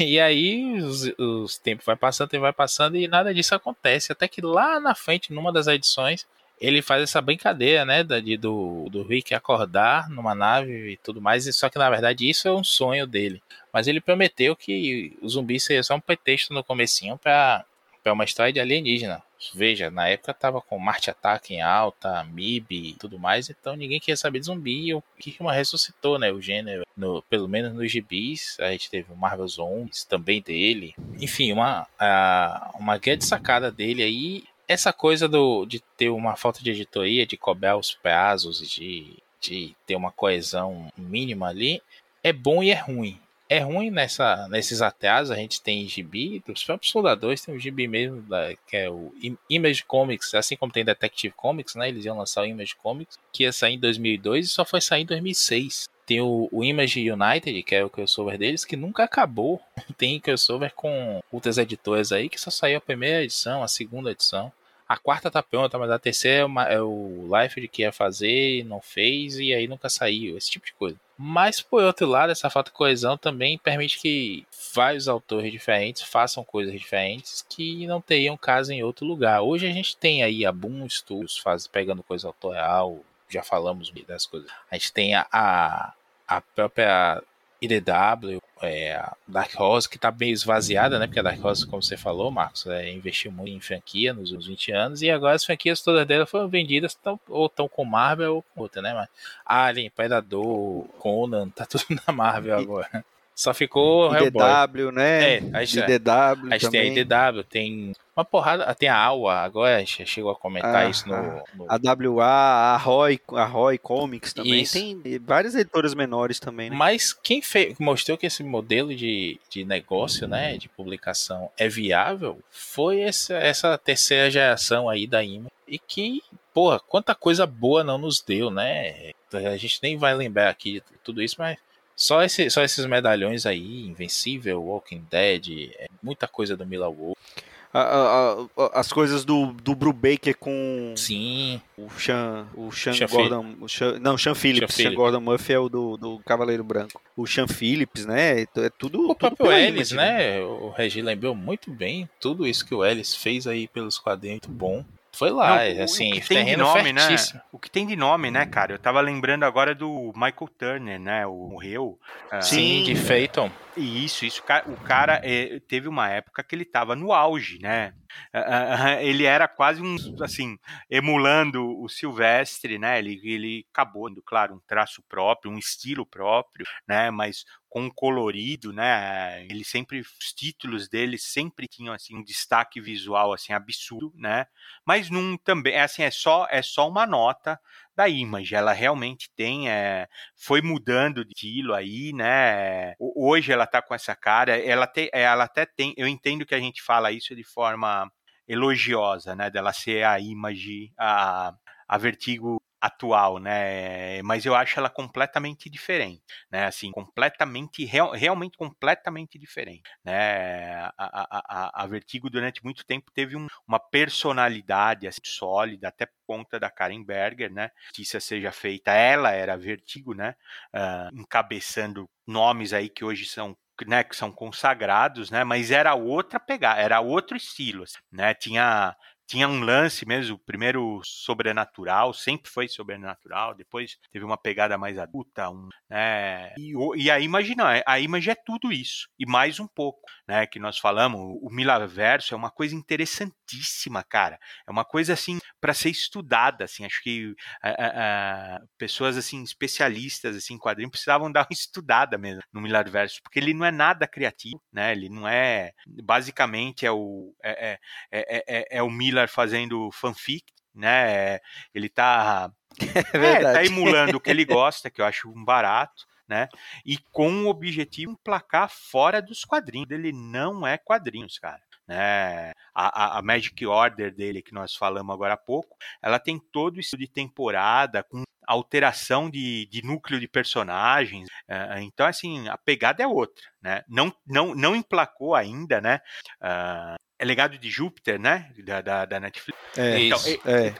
E aí os, os tempos vai passando e vai passando e nada disso acontece. Até que lá na frente, numa das edições, ele faz essa brincadeira, né? De, do, do Rick acordar numa nave e tudo mais. Só que na verdade isso é um sonho dele. Mas ele prometeu que o zumbi seria só um pretexto no comecinho para uma história de alienígena. Veja, na época tava com Marte Ataque em alta, MIB e tudo mais, então ninguém queria saber de zumbi e o Kirkman ressuscitou, né, o gênero, no, pelo menos nos gibis, a gente teve o Marvel Zombies também dele, enfim, uma, a, uma grande sacada dele aí, essa coisa do, de ter uma falta de editoria, de cobrar os prazos, de, de ter uma coesão mínima ali, é bom e é ruim é ruim nessa, nesses atrasos, a gente tem gibi, dos próprios soldadores, tem o gibi mesmo, da, que é o Image Comics, assim como tem Detective Comics, né? Eles iam lançar o Image Comics, que ia sair em 2002 e só foi sair em 2006. Tem o, o Image United, que é o crossover deles, que nunca acabou. (laughs) Tem crossover com outras editoras aí, que só saiu a primeira edição, a segunda edição. A quarta tá pronta, mas a terceira é, uma, é o Life que ia fazer, não fez e aí nunca saiu, esse tipo de coisa. Mas, por outro lado, essa falta de coesão também permite que vários autores diferentes façam coisas diferentes que não teriam caso em outro lugar. Hoje a gente tem aí a Boom Studios faz, pegando coisa autoral, já falamos das coisas. A gente tem a, a, a própria IDW, é, Dark Horse, que está meio esvaziada, né? Porque a Dark Horse, como você falou, Marcos, é, investiu muito em franquia nos últimos 20 anos e agora as franquias todas dela foram vendidas tão, ou estão com Marvel ou com outra, né? Mas Alien, Predador, Conan, tá tudo na Marvel agora. Só ficou IDW, né? É, a gente, IDW a gente tem a IDW, tem uma porrada, tem a AWA, agora chegou a comentar ah, isso no, no... A WA, a Roy, a Roy Comics também, isso. tem várias editoras menores também, né? Mas quem fez, mostrou que esse modelo de, de negócio, né, de publicação é viável, foi essa, essa terceira geração aí da IMA, e que, porra, quanta coisa boa não nos deu, né? A gente nem vai lembrar aqui de tudo isso, mas só, esse, só esses medalhões aí, Invencível, Walking Dead, é muita coisa do Mila Wolf as coisas do, do Brubaker com Sim. o Sean, o Sean, Sean Gordon, o Sean, não, Sean Phillips, Sean, Sean Gordon Murphy é o do, do Cavaleiro Branco. O Sean Phillips, né, é, é tudo O tudo próprio Ellis, né, o Regi lembrou muito bem tudo isso que o Ellis fez aí pelos quadrinhos, muito bom. Foi lá, não, é, assim, o que tem de nome, né? O que tem de nome, né, cara? Eu tava lembrando agora do Michael Turner, né? O morreu. Ah, Sim, de Phaeton. Isso, isso. O cara é, teve uma época que ele tava no auge, né? ele era quase um, assim, emulando o Silvestre, né? Ele, ele acabou, claro, um traço próprio, um estilo próprio, né? Mas com colorido, né? Ele sempre, os títulos dele sempre tinham assim um destaque visual assim absurdo, né? Mas num também, é assim, é só é só uma nota da Image. Ela realmente tem, é, foi mudando de estilo aí, né? Hoje ela tá com essa cara, ela, te, ela até tem, eu entendo que a gente fala isso de forma elogiosa, né? Dela ser a Image, a, a Vertigo atual, né? Mas eu acho ela completamente diferente, né? Assim, completamente, real, realmente completamente diferente, né? A, a, a, Vertigo durante muito tempo teve um, uma personalidade assim, sólida, até por conta da Karen Berger, né? Justiça seja feita, ela era Vertigo, né? Uh, encabeçando nomes aí que hoje são né, que são consagrados, né, mas era outra pegada, era outro estilo, assim, né, tinha tinha um lance mesmo, primeiro sobrenatural, sempre foi sobrenatural, depois teve uma pegada mais adulta, um, né? E, e a Image não, a Image é tudo isso, e mais um pouco, né? Que nós falamos, o Milaverso é uma coisa interessantíssima, cara. É uma coisa assim para ser estudada, assim. Acho que pessoas assim especialistas assim em quadrinhos precisavam (laughs) dar uma estudada mesmo no Milaverso, porque ele não é nada criativo, né? Ele não é, basicamente é o é, é, é, é o Miller Miller fazendo fanfic, né? Ele tá, (laughs) é, é tá emulando o que ele (laughs) gosta, que eu acho um barato. Né? E com o objetivo de placar fora dos quadrinhos. Ele não é quadrinhos, cara. Né? A, a, a, Magic Order dele, que nós falamos agora há pouco, ela tem todo isso de temporada, com alteração de, de núcleo de personagens. Uh, então, assim, a pegada é outra. Né? Não, não, não emplacou ainda, né? Uh, é Legado de Júpiter, né? Da, da, da Netflix. É, então, isso, é.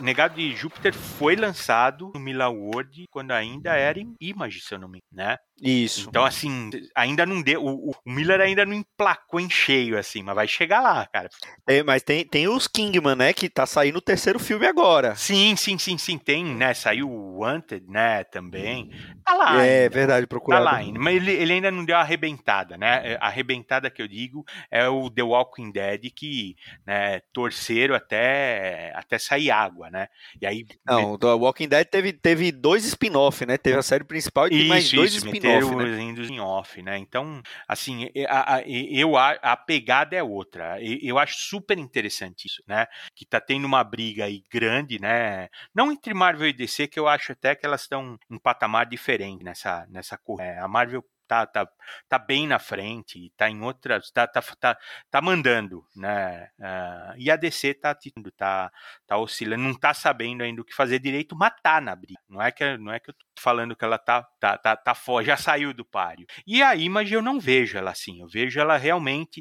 Legado de Júpiter foi lançado no Mila World quando ainda era em Image, se eu não me engano, né? Isso. Então, assim, ainda não deu. O, o, Miller ainda não emplacou em cheio, assim, mas vai chegar lá, cara. É, mas tem, tem os Kingman, né? Que tá saindo o terceiro filme agora. Sim, sim, sim, sim. Tem, né? Saiu o Wanted, né? Também. Tá lá. É ainda. verdade, procurado. Tá lá ainda. Mas ele, ele ainda não deu a arrebentada, né? É, a arrebentada que eu digo é o The Walking Dead que né, torceram até, até sair água, né? E aí. Não, o The Walking Dead teve, teve dois spin-off, né? Teve a série principal e tem mais dois spin-off né? em off, né? Então, assim, a, a, eu, a, a pegada é outra. Eu acho super interessante isso, né? Que tá tendo uma briga aí grande, né? Não entre Marvel e DC, que eu acho até que elas estão em patamar diferente nessa, nessa corrida. É, a Marvel tá, tá, tá bem na frente, tá em outras, tá, tá, tá, tá mandando, né? Uh, e a DC tá, tá, tá oscilando, não tá sabendo ainda o que fazer direito, matar na briga. Não é que, não é que eu tô falando que ela tá, tá, tá, tá fora, já saiu do páreo. E a Image eu não vejo ela assim, eu vejo ela realmente,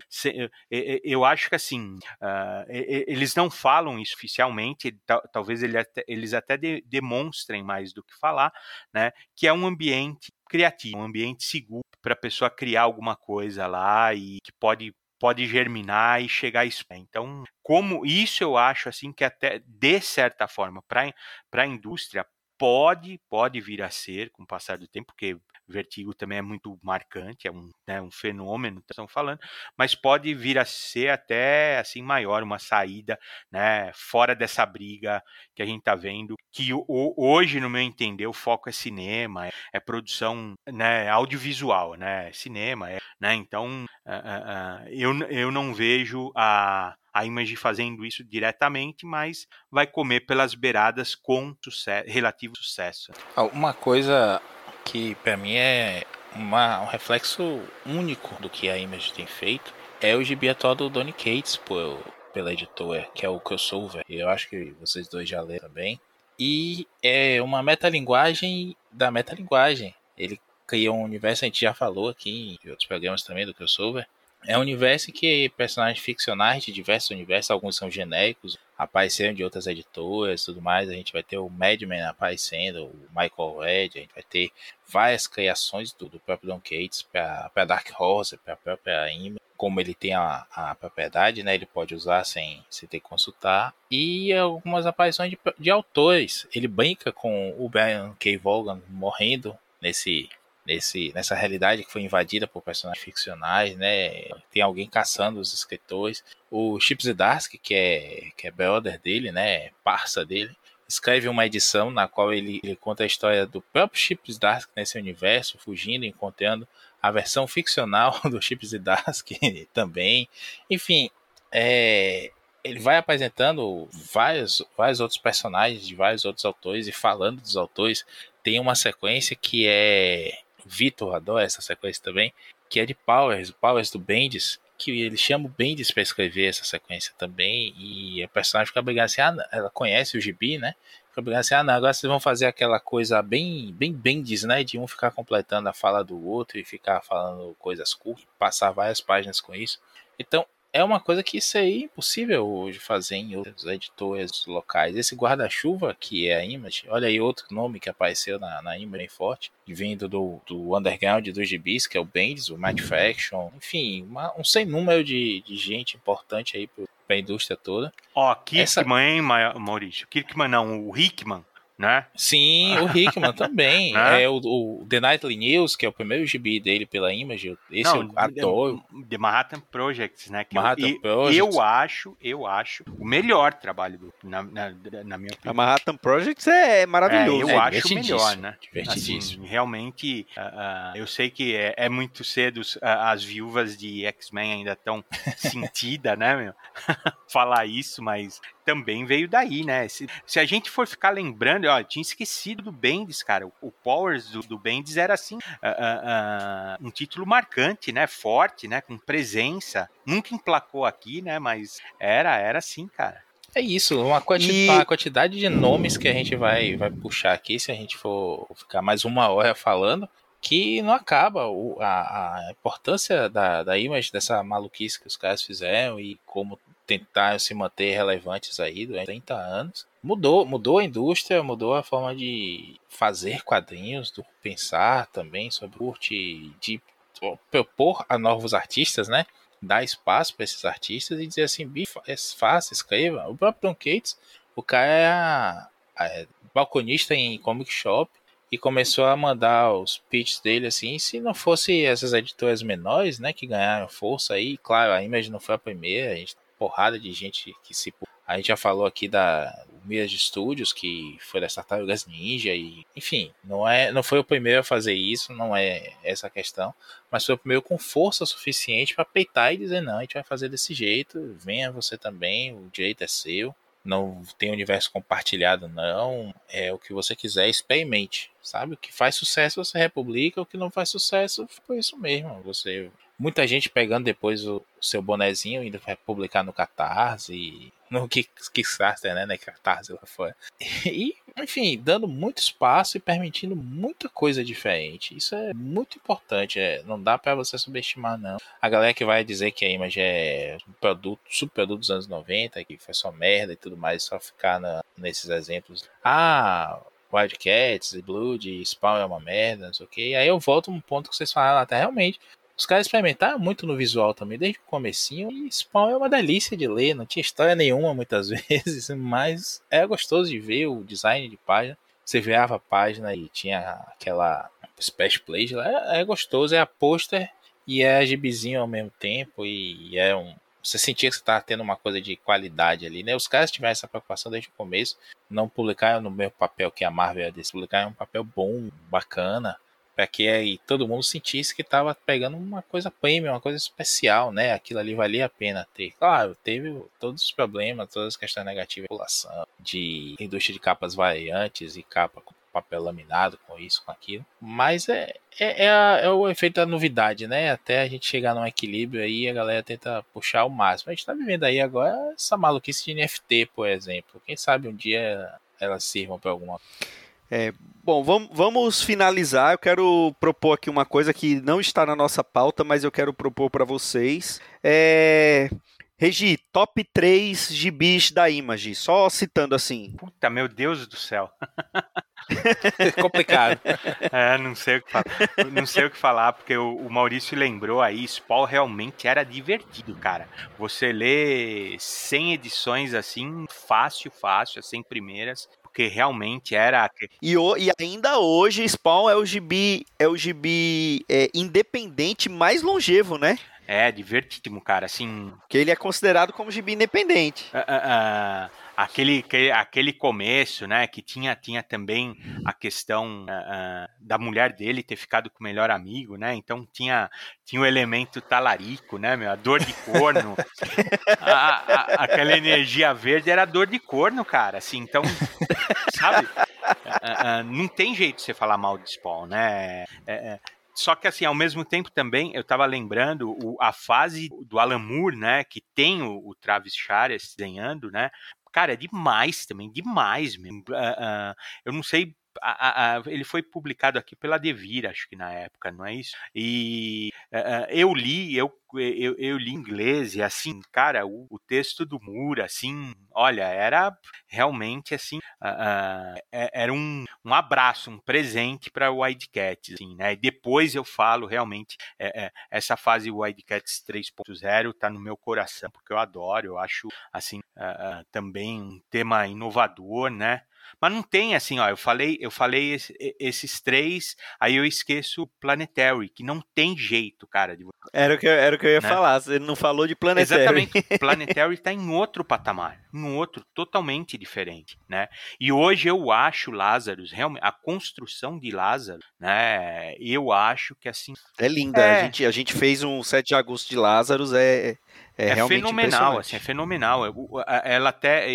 eu acho que assim, uh, eles não falam isso oficialmente, talvez eles até demonstrem mais do que falar, né? Que é um ambiente criativo, um ambiente seguro para a pessoa criar alguma coisa lá e que pode pode germinar e chegar a isso. Então, como isso eu acho assim que até de certa forma para a indústria pode pode vir a ser com o passar do tempo, porque vertigo também é muito marcante, é um, né, um fenômeno, estão falando, mas pode vir a ser até assim maior, uma saída, né, fora dessa briga que a gente está vendo, que hoje, no meu entender, o foco é cinema, é, é produção né, audiovisual, né, cinema, é, né, então uh, uh, eu, eu não vejo a a Image fazendo isso diretamente, mas vai comer pelas beiradas com sucesso, relativo sucesso. Uma coisa que para mim é uma, um reflexo único do que a Image tem feito, é o gibi atual do Donny Cates por, pela editora, que é o Crossover. Eu acho que vocês dois já leram também. E é uma metalinguagem da metalinguagem. Ele cria um universo, a gente já falou aqui em outros programas também do Crossover. É um universo que personagens ficcionais de diversos universos, alguns são genéricos, apareceram de outras editoras tudo mais. A gente vai ter o Madman aparecendo, o Michael Red, a gente vai ter várias criações do, do próprio Don Cates para Dark Horse, para a própria Image. Como ele tem a, a propriedade, né, ele pode usar sem, sem ter que consultar. E algumas aparições de, de autores. Ele brinca com o Brian K. Vaughan morrendo nesse nesse, nessa realidade que foi invadida por personagens ficcionais, né? Tem alguém caçando os escritores. O Chips Zdarsky, que é, que é brother dele, né? Parça dele, escreve uma edição na qual ele, ele conta a história do próprio Chips Zdarsky nesse universo, fugindo, encontrando a versão ficcional (laughs) do Chips Zdarsky (laughs) também. Enfim, é, ele vai apresentando vários, vários outros personagens de vários outros autores e falando dos autores. Tem uma sequência que é Vitor adora essa sequência também, que é de Powers, o Powers do Bendis, que ele chama o Bendis para escrever essa sequência também, e a personagem fica brigando assim, ah, ela conhece o gibi, né? Fica brigando assim, ah, não, agora vocês vão fazer aquela coisa bem, bem Bendis, né? De um ficar completando a fala do outro e ficar falando coisas curtas, passar várias páginas com isso. Então, é uma coisa que isso aí é impossível hoje fazer em outros editores locais. Esse guarda-chuva, que é a Image, olha aí outro nome que apareceu na, na Image bem forte, vindo do, do underground dos gibis, que é o Bendis, o Mind Faction, enfim, uma, um sem número de, de gente importante aí para a indústria toda. Ó, Kirkman, Essa... hein, Maurício? Kirkman não, o Hickman né? Sim, o Hickman (laughs) também. né? É o, o, The Nightly News, que é o primeiro gibi dele pela Image. Esse Não, eu adoro. The Manhattan Projects, né? Que Manhattan eu, Projects. eu acho, eu acho o melhor trabalho do, na, na, na minha opinião. A Manhattan Projects é maravilhoso. É, eu é, acho o melhor, né? Assim, realmente, uh, uh, eu sei que é, é muito cedo, uh, as viúvas de X-Men ainda estão (laughs) sentidas, né, meu? (laughs) Falar isso, mas também veio daí, né? Se, se, a gente for ficar lembrando, ó, tinha esquecido do Bendis, cara. O, o Powers do, do Bendis era assim, uh, uh, uh, um título marcante, né? Forte, né? Com presença. Nunca emplacou aqui, né? Mas era, era assim, cara. É isso, uma, quanti e... uma quantidade de nomes que a gente vai, vai puxar aqui, se a gente for ficar mais uma hora falando, que não acaba o, a, a, importância da, da imagem dessa maluquice que os caras fizeram e como tentar se manter relevantes aí durante 30 anos. Mudou, mudou a indústria, mudou a forma de fazer quadrinhos, do pensar também sobre curte, de propor a novos artistas, né? Dar espaço para esses artistas e dizer assim, bicho, é escreva. O próprio Tom Cates, o cara é, é balconista em comic shop e começou a mandar os pitches dele assim, se não fosse essas editoras menores, né, que ganharam força aí, claro, a Image não foi a primeira, a gente porrada de gente que se. A gente já falou aqui da Mirage Studios, que foi das Tartarugas Ninja, e enfim, não, é, não foi o primeiro a fazer isso, não é essa a questão, mas foi o primeiro com força suficiente para peitar e dizer: não, a gente vai fazer desse jeito, venha você também, o direito é seu não tem universo compartilhado, não. É o que você quiser, experimente. Sabe? O que faz sucesso você republica, o que não faz sucesso foi isso mesmo. Você muita gente pegando depois o, seu bonezinho e indo publicar no Catarse, no Kickstarter, né, né, Catarse lá fora. E, enfim, dando muito espaço e permitindo muita coisa diferente. Isso é muito importante, é, não dá para você subestimar não. A galera que vai dizer que a Image é um produto, subproduto dos anos 90, que foi só merda e tudo mais, só ficar na, nesses exemplos. Ah, Wildcats, Blood, Spawn é uma merda, não sei o que. Aí eu volto um ponto que vocês falaram até realmente. Os caras experimentaram muito no visual também, desde o comecinho, e Spawn é uma delícia de ler, não tinha história nenhuma muitas (laughs) vezes, mas é gostoso de ver o design de página. Você virava a página e tinha aquela splash plate lá, é, é gostoso, é a pôster e é gibizinho ao mesmo tempo, e é um. Você sentia que você estava tendo uma coisa de qualidade ali, né? Os caras tiveram essa preocupação desde o começo, não publicaram no mesmo papel que a Marvel, eles publicaram um papel bom, bacana, para que aí todo mundo sentisse que estava pegando uma coisa premium, uma coisa especial, né? Aquilo ali valia a pena ter. Claro, teve todos os problemas, todas as questões negativas, população, de indústria de capas variantes e capa com papel laminado, com isso, com aquilo. Mas é, é, é, a, é, o efeito da novidade, né? Até a gente chegar num equilíbrio aí, a galera tenta puxar o máximo. A gente tá vivendo aí agora essa maluquice de NFT, por exemplo. Quem sabe um dia elas sirvam para alguma coisa. É, bom, vamos, vamos finalizar. Eu quero propor aqui uma coisa que não está na nossa pauta, mas eu quero propor para vocês. É... Regi, top 3 gibis da Image, só citando assim. Puta, meu Deus do céu. (laughs) complicado. É, não sei o que falar. Não sei o que falar, porque o, o Maurício lembrou aí, Spawn realmente era divertido, cara. Você lê 100 edições assim, fácil, fácil, as 100 primeiras, porque realmente era. E, o, e ainda hoje, Spawn é o gibi, é o gibi é, independente mais longevo, né? É, divertidíssimo, cara, assim... Que ele é considerado como gibi independente. Uh, uh, uh, aquele, aquele começo, né, que tinha, tinha também a questão da mulher dele ter ficado com o melhor amigo, né, então tinha, tinha o elemento talarico, né, meu, a dor de corno, a, a, aquela energia verde era dor de corno, cara, assim, então, sabe... não tem jeito de você falar mal de Spawn, né? É, é só que assim, ao mesmo tempo também, eu tava lembrando o, a fase do Alan Moore, né, que tem o, o Travis Charest desenhando, né, cara, é demais também, demais mesmo. Uh, uh, eu não sei a, a, ele foi publicado aqui pela Devir, acho que na época, não é isso? E uh, eu li, eu, eu, eu, li inglês e assim, cara, o, o, texto do Moore, assim, olha, era realmente assim, uh, era um, um abraço, um presente para o Wildcats, assim, né? E depois eu falo realmente é, é, essa fase Wildcats 3.0 tá no meu coração porque eu adoro, eu acho assim também um tema inovador, né? Mas não tem assim, ó, eu falei, eu falei esse, esses três, aí eu esqueço Planetary, que não tem jeito, cara. De... Era o que eu, era o que eu ia né? falar, você não falou de Planetary. Exatamente, (laughs) Planetary está em outro patamar, em outro totalmente diferente, né? E hoje eu acho Lazarus, realmente, a construção de Lázaro, né, eu acho que assim... É linda, é... A, gente, a gente fez um 7 de agosto de Lazarus, é é, é fenomenal, assim, é fenomenal. Ela até,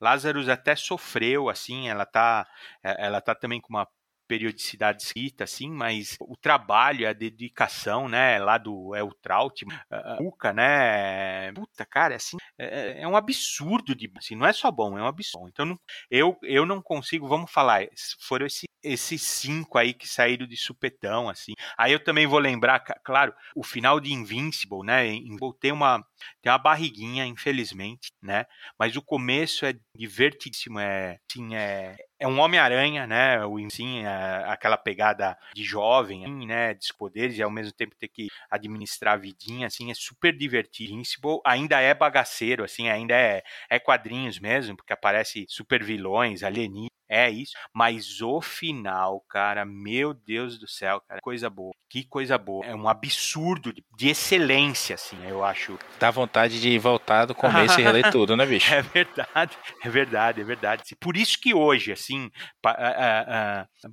Lazarus até sofreu, assim, ela tá, é, ela tá também com uma periodicidade escrita, assim, mas o trabalho, a dedicação, né, lá do El Traut, Cuca, né, puta, cara, assim, é, é, um absurdo de, assim, não é só bom, é um absurdo. Então, não, eu, eu não consigo, vamos falar, foram esse, esses cinco aí que saíram de supetão, assim. Aí eu também vou lembrar, claro, o final de Invincible, né, tem uma, tem uma barriguinha, infelizmente, né, mas o começo é divertidíssimo, é, assim, é, é um Homem-Aranha, né? O sim, é aquela pegada de jovem, assim, né? De poderes e ao mesmo tempo ter que administrar a vidinha, assim, é super divertido. Invincible ainda é bagaceiro, assim, ainda é, é quadrinhos mesmo, porque aparece super vilões, alienígenas é isso. Mas o final, cara, meu Deus do céu, cara, coisa boa. Que coisa boa. É um absurdo de, de excelência, assim, eu acho. Dá vontade de voltar do começo e reler tudo, né, (laughs) bicho? É verdade, é verdade, é verdade. Por isso que hoje, assim,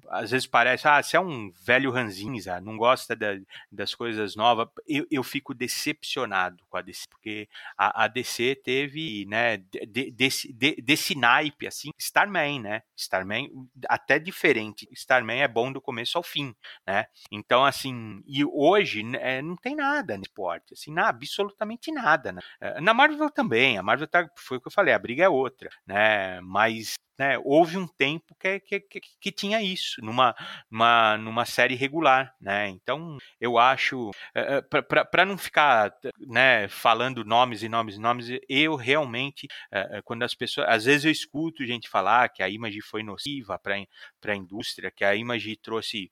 às vezes parece, ah, você é um velho ranzinza, não gosta da, das coisas novas. Eu, eu fico decepcionado com a DC, porque a, a DC teve, né, de, desse, de, desse naipe, assim, Starman, né? Starman, até diferente. Starman é bom do começo ao fim, né? Então, assim, e hoje é, não tem nada no esporte, assim, não, absolutamente nada, né? Eh, na Marvel também, a Marvel tá, foi o que eu falei, a briga é outra, né? Mas né, houve um tempo que, que, que, que, tinha isso numa, numa, numa série regular, né? Então eu acho é, para não ficar né, falando nomes e nomes e nomes, eu realmente é, quando as pessoas às vezes eu escuto gente falar que a imagem foi nociva para a indústria, que a imagem trouxe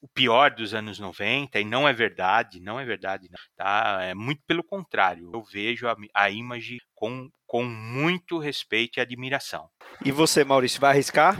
o pior dos anos 90 e não é verdade, não é verdade, tá? É muito pelo contrário. Eu vejo a, a imagem com com muito respeito e admiração. E você, Maurício, vai arriscar?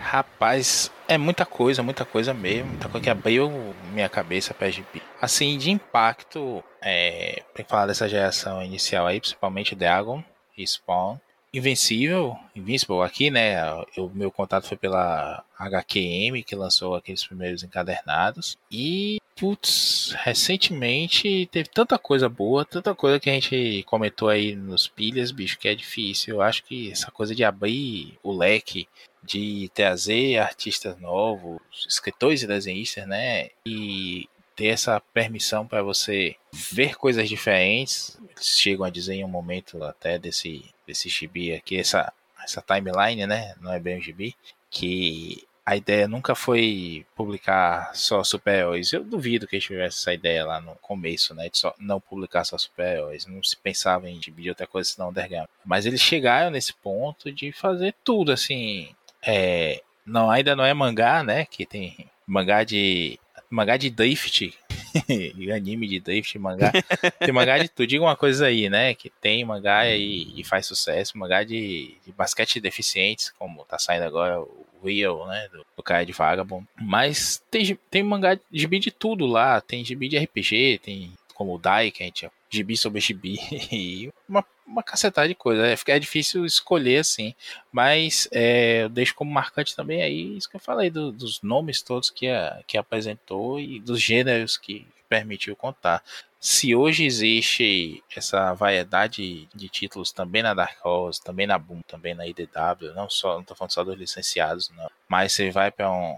Rapaz, é muita coisa, muita coisa mesmo, muita coisa que abriu minha cabeça para GP. Assim, de impacto, é, pra falar dessa geração inicial aí, principalmente Dragon e Spawn, Invencível, Invincible aqui, né? O meu contato foi pela HQM, que lançou aqueles primeiros encadernados. E, putz, recentemente teve tanta coisa boa, tanta coisa que a gente comentou aí nos pilhas, bicho, que é difícil. Eu acho que essa coisa de abrir o leque, de trazer artistas novos, escritores e desenhistas, né? E ter essa permissão para você ver coisas diferentes. Eles chegam a dizer em um momento até desse, desse gibi aqui, essa, essa timeline, né? Não é bem um gibi, que a ideia nunca foi publicar só super-heróis. Eu duvido que eles tivesse essa ideia lá no começo, né? De só não publicar só super-heróis. Não se pensava em de outra coisa senão Underground. Mas eles chegaram nesse ponto de fazer tudo, assim. É, não, ainda não é mangá, né? Que tem mangá de mangá de drift, (laughs) anime de drift, mangá. Tem mangá de tudo. Diga uma coisa aí, né? Que tem mangá e, e faz sucesso, mangá de, de, basquete de deficientes, como tá saindo agora o Real, né? Do, do de Vagabond. Mas tem, tem mangá de gibi de tudo lá. Tem gibi de RPG, tem como o Dai, que a gente gibi sobre gibi, (laughs) e uma, uma cacetada de coisa. É, é difícil escolher assim, mas é, eu deixo como marcante também aí isso que eu falei, do, dos nomes todos que, a, que apresentou e dos gêneros que permitiu contar. Se hoje existe essa variedade de títulos também na Dark Horse, também na Boom, também na IDW, não só, não tô falando só dos licenciados, não. Mas você vai para um,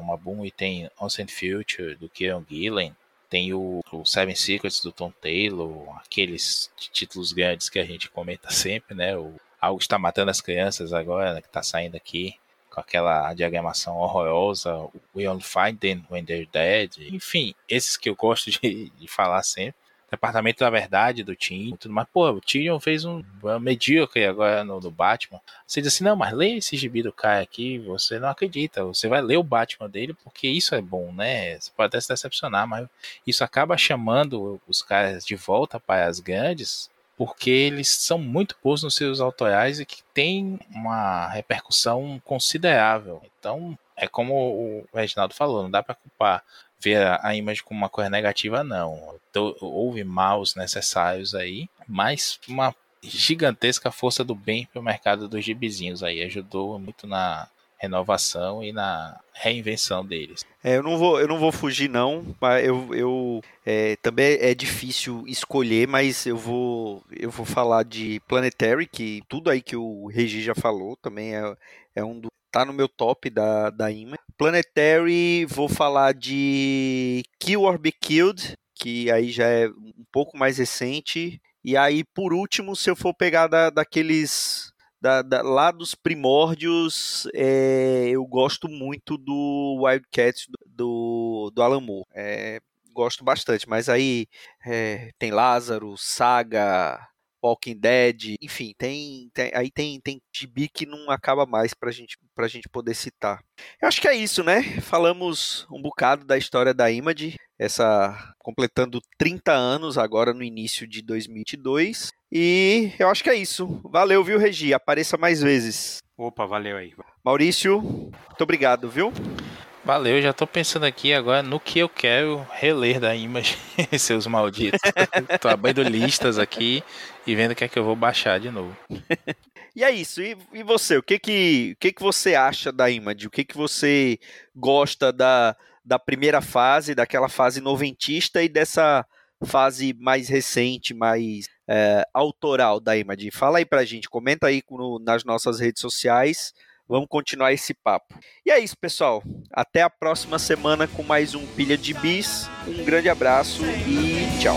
uma Boom e tem Ancient Future do Kieron Gillen, tem o, o, Seven Secrets do Tom Taylor, aqueles títulos grandes que a gente comenta sempre, né? O Algo está matando as crianças agora, né, que está saindo aqui. Com aquela diagramação horrorosa, We Only Find Them When They're Dead, enfim, esses que eu gosto de, de falar sempre. Departamento da Verdade do Tyrion, tudo mais. Pô, o Tyrion fez um, medíocre agora no, no, Batman. Você diz assim, não, mas leia esse gibi do cara aqui, você não acredita. Você vai ler o Batman dele porque isso é bom, né? Você pode até se decepcionar, mas isso acaba chamando os caras de volta para as grandes porque eles são muito bons nos seus autorais e que tem uma repercussão considerável. Então, é como o Reginaldo falou, não dá para culpar ver a, imagem como uma coisa negativa, não. houve maus necessários aí, mas uma gigantesca força do bem para o mercado dos gibizinhos aí ajudou muito na renovação e na reinvenção deles. É, eu não vou, eu não vou fugir não, mas eu, eu é, também é difícil escolher, mas eu vou, eu vou falar de Planetary, que tudo aí que o Regi já falou também é, é um do tá no meu top da da Image. Planetary, vou falar de Kill or Be Killed, que aí já é um pouco mais recente. E aí, por último, se eu for pegar da, daqueles da, da, lá dos primórdios, é, eu gosto muito do Wildcats do, do, Alan Moore. É, gosto bastante, mas aí é, tem Lázaro, Saga, Walking Dead, enfim, tem, tem, aí tem tem gibi que não acaba mais pra gente pra gente poder citar. Eu acho que é isso, né? Falamos um bocado da história da Image, essa completando 30 anos agora no início de 2022. E eu acho que é isso. Valeu, viu, Regi? Apareça mais vezes. Opa, valeu aí. Maurício, muito obrigado, viu? Valeu, já tô pensando aqui agora no que eu quero reler da Image, (laughs) seus malditos. (laughs) tô abrindo listas aqui e vendo o que é que eu vou baixar de novo. e é isso. E, e, você? O que que, o que que você acha da Image? O que que você gosta da, da primeira fase, daquela fase noventista e dessa fase mais recente, mais é, autoral da Image? Fala aí pra gente, comenta aí no, nas nossas redes sociais Vamos continuar esse papo. E é isso, pessoal. Até a próxima semana com mais um Pilha de Bis. Um grande abraço e tchau.